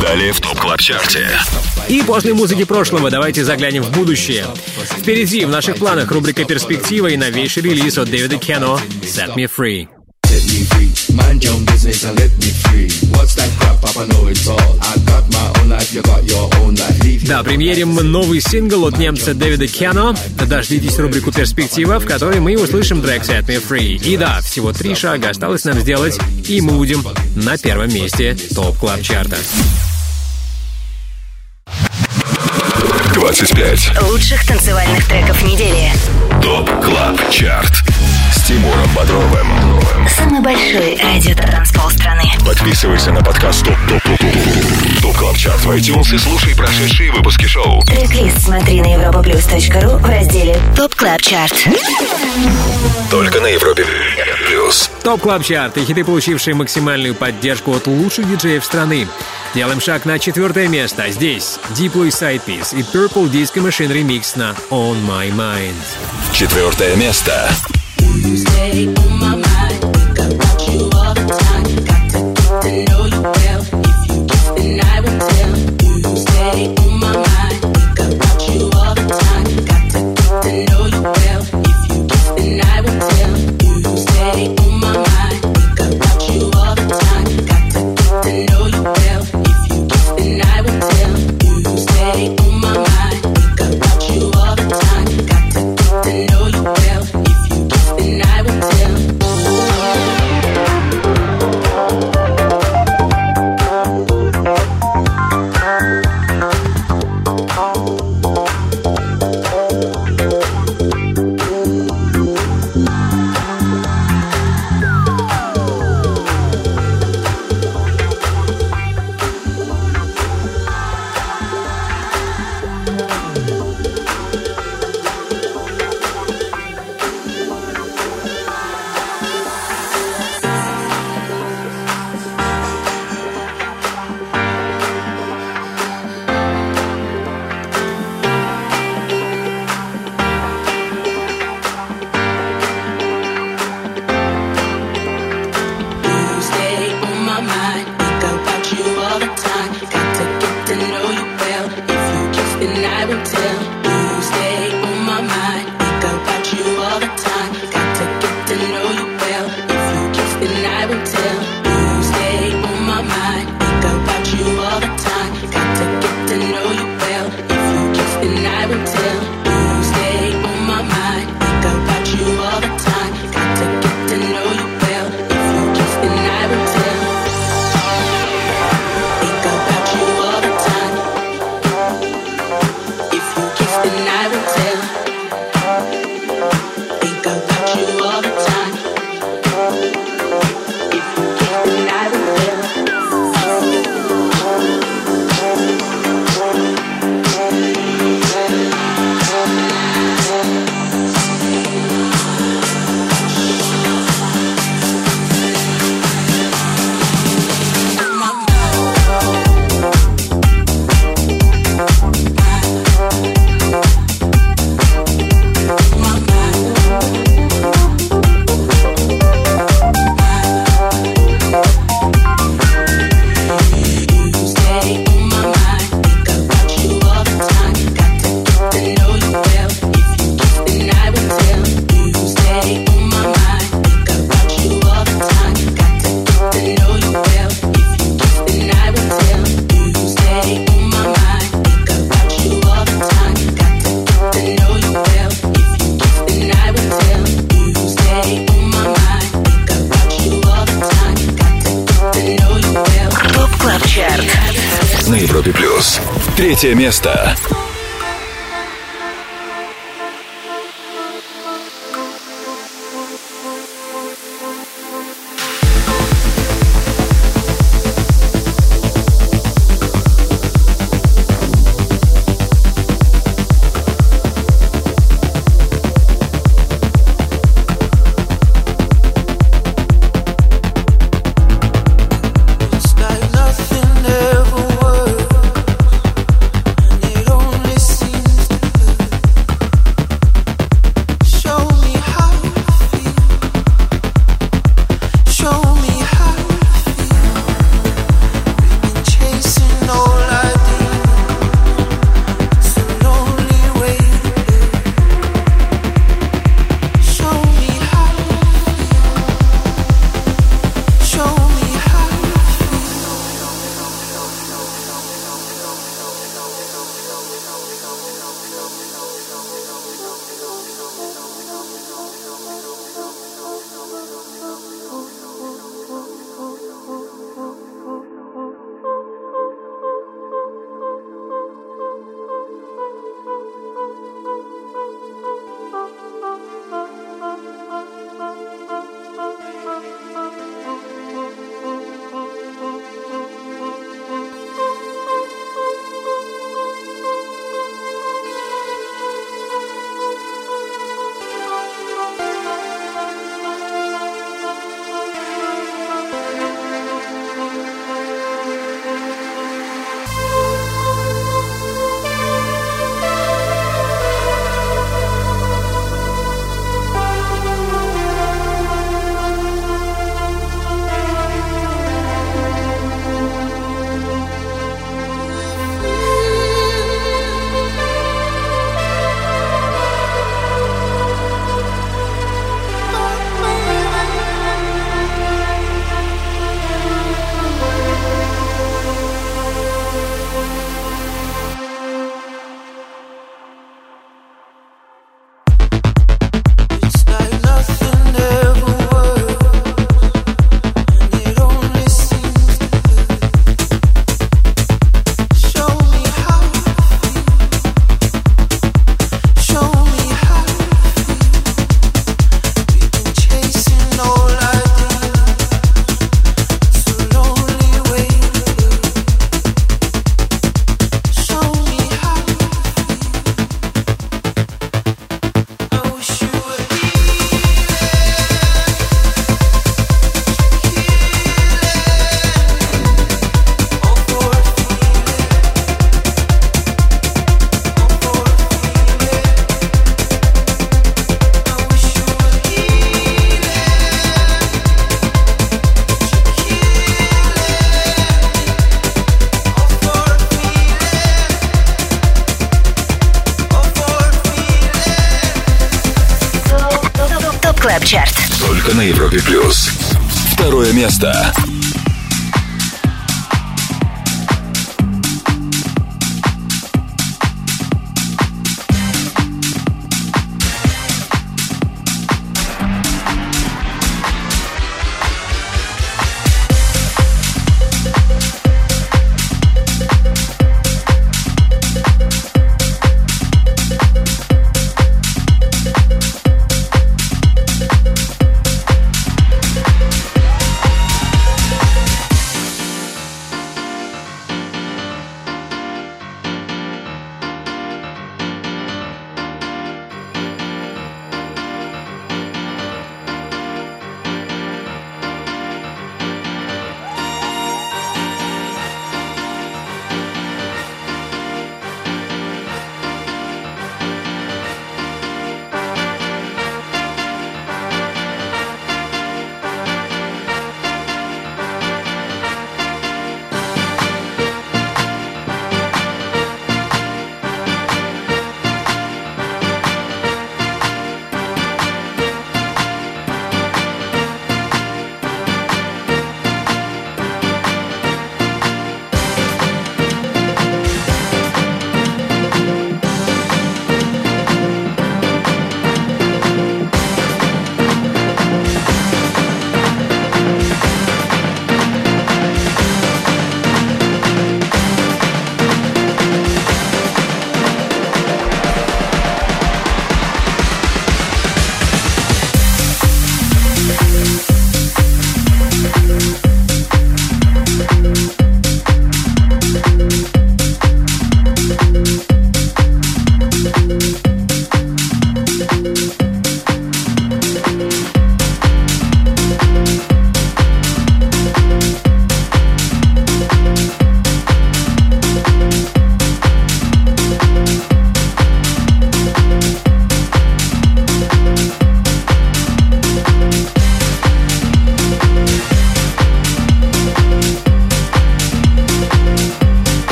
Далее в Top Club Chart е. И после музыки прошлого давайте заглянем в будущее. Впереди в наших планах рубрика «Перспектива» и новейший релиз от Дэвида Кено «Set Me Free». Set me free. Mind your own business and let me free. What's that crap? Papa know it all. I got my own life, you got your own life. Leave your Да, премьерим новый сингл от немца Дэвида Кено. Дождитесь рубрику «Перспектива», в которой мы услышим трек «Set Me Free». И да, всего три шага осталось нам сделать, и мы будем на первом месте Top Club Chart а. 25 Лучших танцевальных треков недели. Top Club Chart. С Тимуром Бодровым. Самый большой радиотанцпол страны. Подписывайся на подкаст Top Top Top Top Top Club Chart в iTunes и слушай прошедшие выпуски шоу. Трек-лист смотри на europaplus.ru в разделе Top Club Chart. Только на Европе Плюс. Top Club Chart и хиты, получившие максимальную поддержку от лучших диджеев страны. Делаем шаг на четвертое место. Здесь Diplo, SIDEPIECE и Purple Disco Machine ремикс на On My Mind. Четвертое место. ТОП Третье место.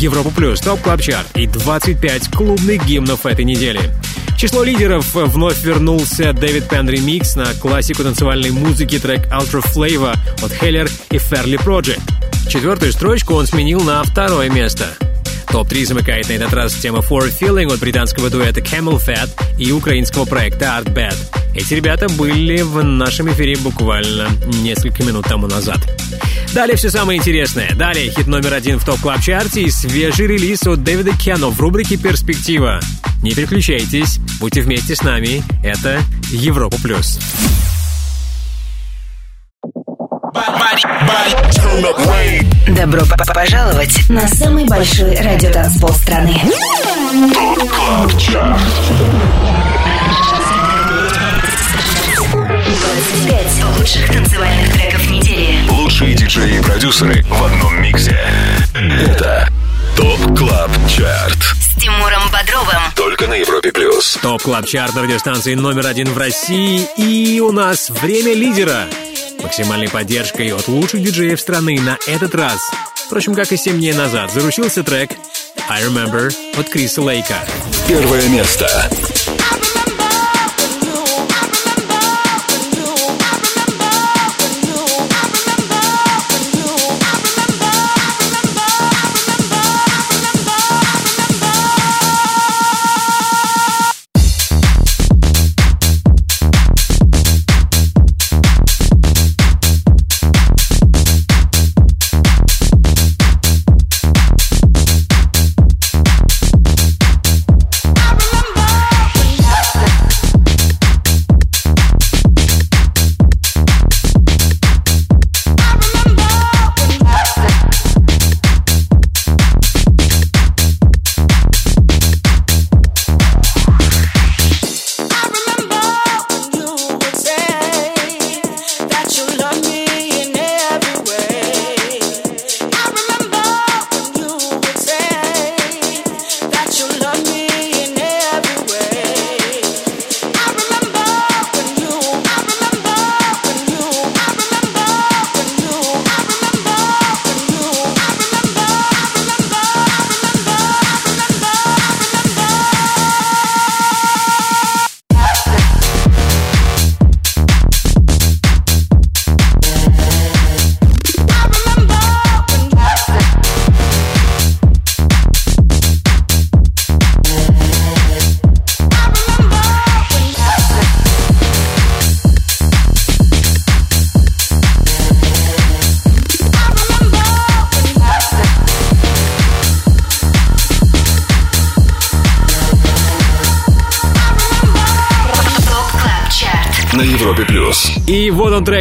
Европа плюс, топ клаб чарт и 25 клубных гимнов этой недели. Число лидеров вновь вернулся Дэвид Пен ремикс на классику танцевальной музыки трек Ultra Flavor от Heller и Fairly Project. Четвертую строчку он сменил на второе место. Топ-3 замыкает на этот раз тема For Feeling от британского дуэта Camel Fat и украинского проекта Art Bad. Эти ребята были в нашем эфире буквально несколько минут тому назад. Далее все самое интересное. Далее хит номер один в Top Club Chart е и свежий релиз от Дэвида Кено в рубрике «Перспектива». Не переключайтесь, будьте вместе с нами. Это Европа плюс. Добро п- п- пожаловать на самый большой радиотанцпол страны. Club Chart. 25 лучших танцевальных треков недели. Лучшие диджеи и продюсеры в одном миксе. Это Top Club Chart. С Тимуром Бодровым. Только на Европе плюс. Top Club Chart на радиостанции номер один в России. И у нас время лидера. Максимальной поддержкой от лучших диджеев страны на этот раз. Впрочем, как и 7 дней назад, заручился трек I Remember от Криса Лейка. Первое место.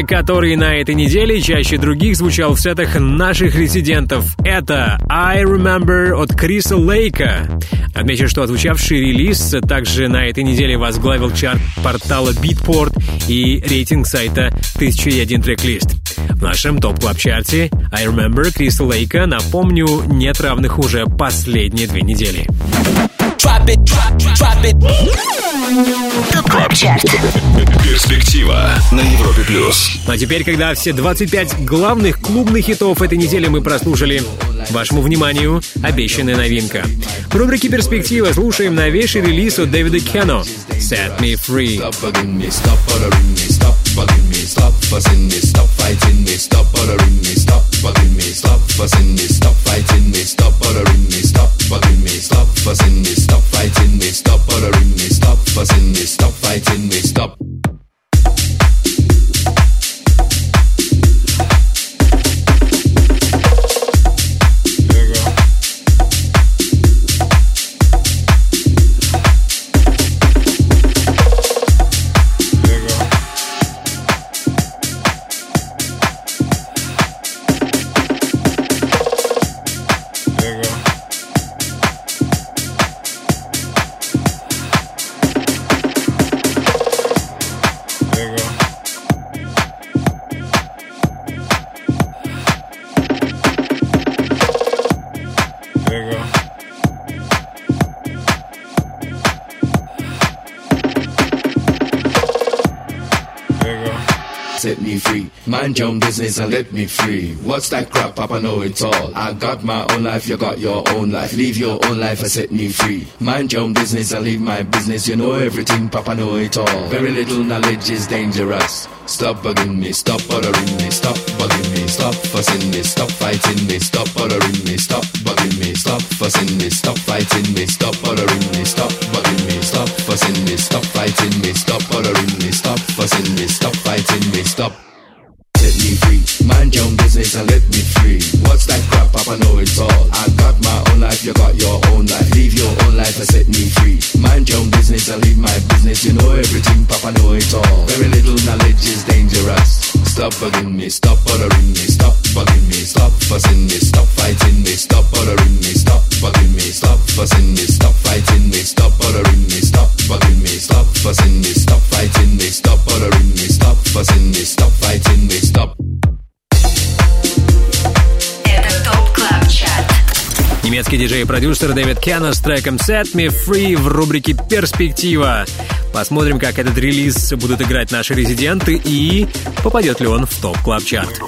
Который на этой неделе чаще других звучал в сетах наших резидентов. Это I Remember от Криса Лейка. Отмечу, что отзвучавший релиз также на этой неделе возглавил чарт портала Beatport и рейтинг сайта 1001 Tracklists. В нашем Top Club Chart е I Remember Криса Лейка, напомню, нет равных уже последние две недели. ТОП КЛАБ ЧАРТ. Перспектива на Европе плюс. Ну а теперь, когда все 25 главных клубных хитов этой недели мы прослушали, вашему вниманию обещанная новинка. В рубрике «Перспектива» слушаем новейший релиз от Дэвида Кено «Set Me Free». Stop bugging me, stop bothering me, stop bugging me, stop fussing me, stop fighting me, stop bothering me, stop bugging me, stop fussing me, stop fighting me, stop bothering me, stop bugging me, stop fussing me, stop Mind your own business and let me free. What's that crap? Papa know it all. I got my own life, you got your own life. Live your own life and set me free. Mind your own business and leave my business. You know everything, Papa know it all. Very little knowledge is dangerous. Stop bugging me, stop bothering me, stop bugging me, stop fussing me, stop fighting me, stop bothering me, stop bugging me, stop fussing me, stop fighting me, stop bothering me, stop bugging me, stop fussing me, stop fighting me, stop bothering me, stop fussing me, stop fighting me, stop. Mind your own business and let me free. What's that crap? Papa know it all. I got my own life, you got your own life. Live your own life and set me free. Mind your own business and leave my business. You know everything, Papa know it all. Very little knowledge is dangerous. Stop bugging me, stop bothering me, stop bugging me, stop fussing me, stop fighting me, stop bothering me, stop bugging me, stop fussing me, stop fighting me, stop bothering me, stop bugging me, stop fussing me, stop fighting me, stop bothering me, stop fussing me, stop fighting me, stop. Немецкий диджей и продюсер Дэвид Кена с треком Set Me Free в рубрике «Перспектива». Посмотрим, как этот релиз будут играть наши резиденты и попадет ли он в топ клаб чарт.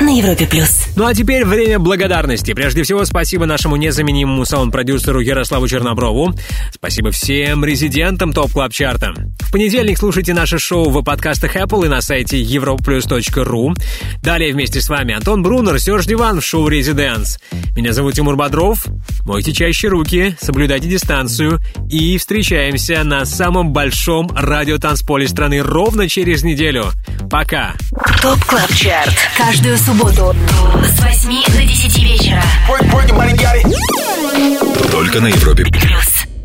На Европе плюс. Ну а теперь время благодарности. Прежде всего, спасибо нашему незаменимому саунд-продюсеру Ярославу Черноброву. Спасибо всем резидентам топ клаб чарта В понедельник слушайте наше шоу в подкастах Apple и на сайте europlus.ru. Далее вместе с вами Антон Брунер, Серж Диван в шоу «Резиденс». Меня зовут Тимур Бодров. Мойте чаще руки, соблюдайте дистанцию и встречаемся на самом большом радиотанцполе страны ровно через неделю. Пока! ТОП КЛАБ ЧАРТ. Каждую субботу с 8 до 10 вечера. Только на Европе плюс.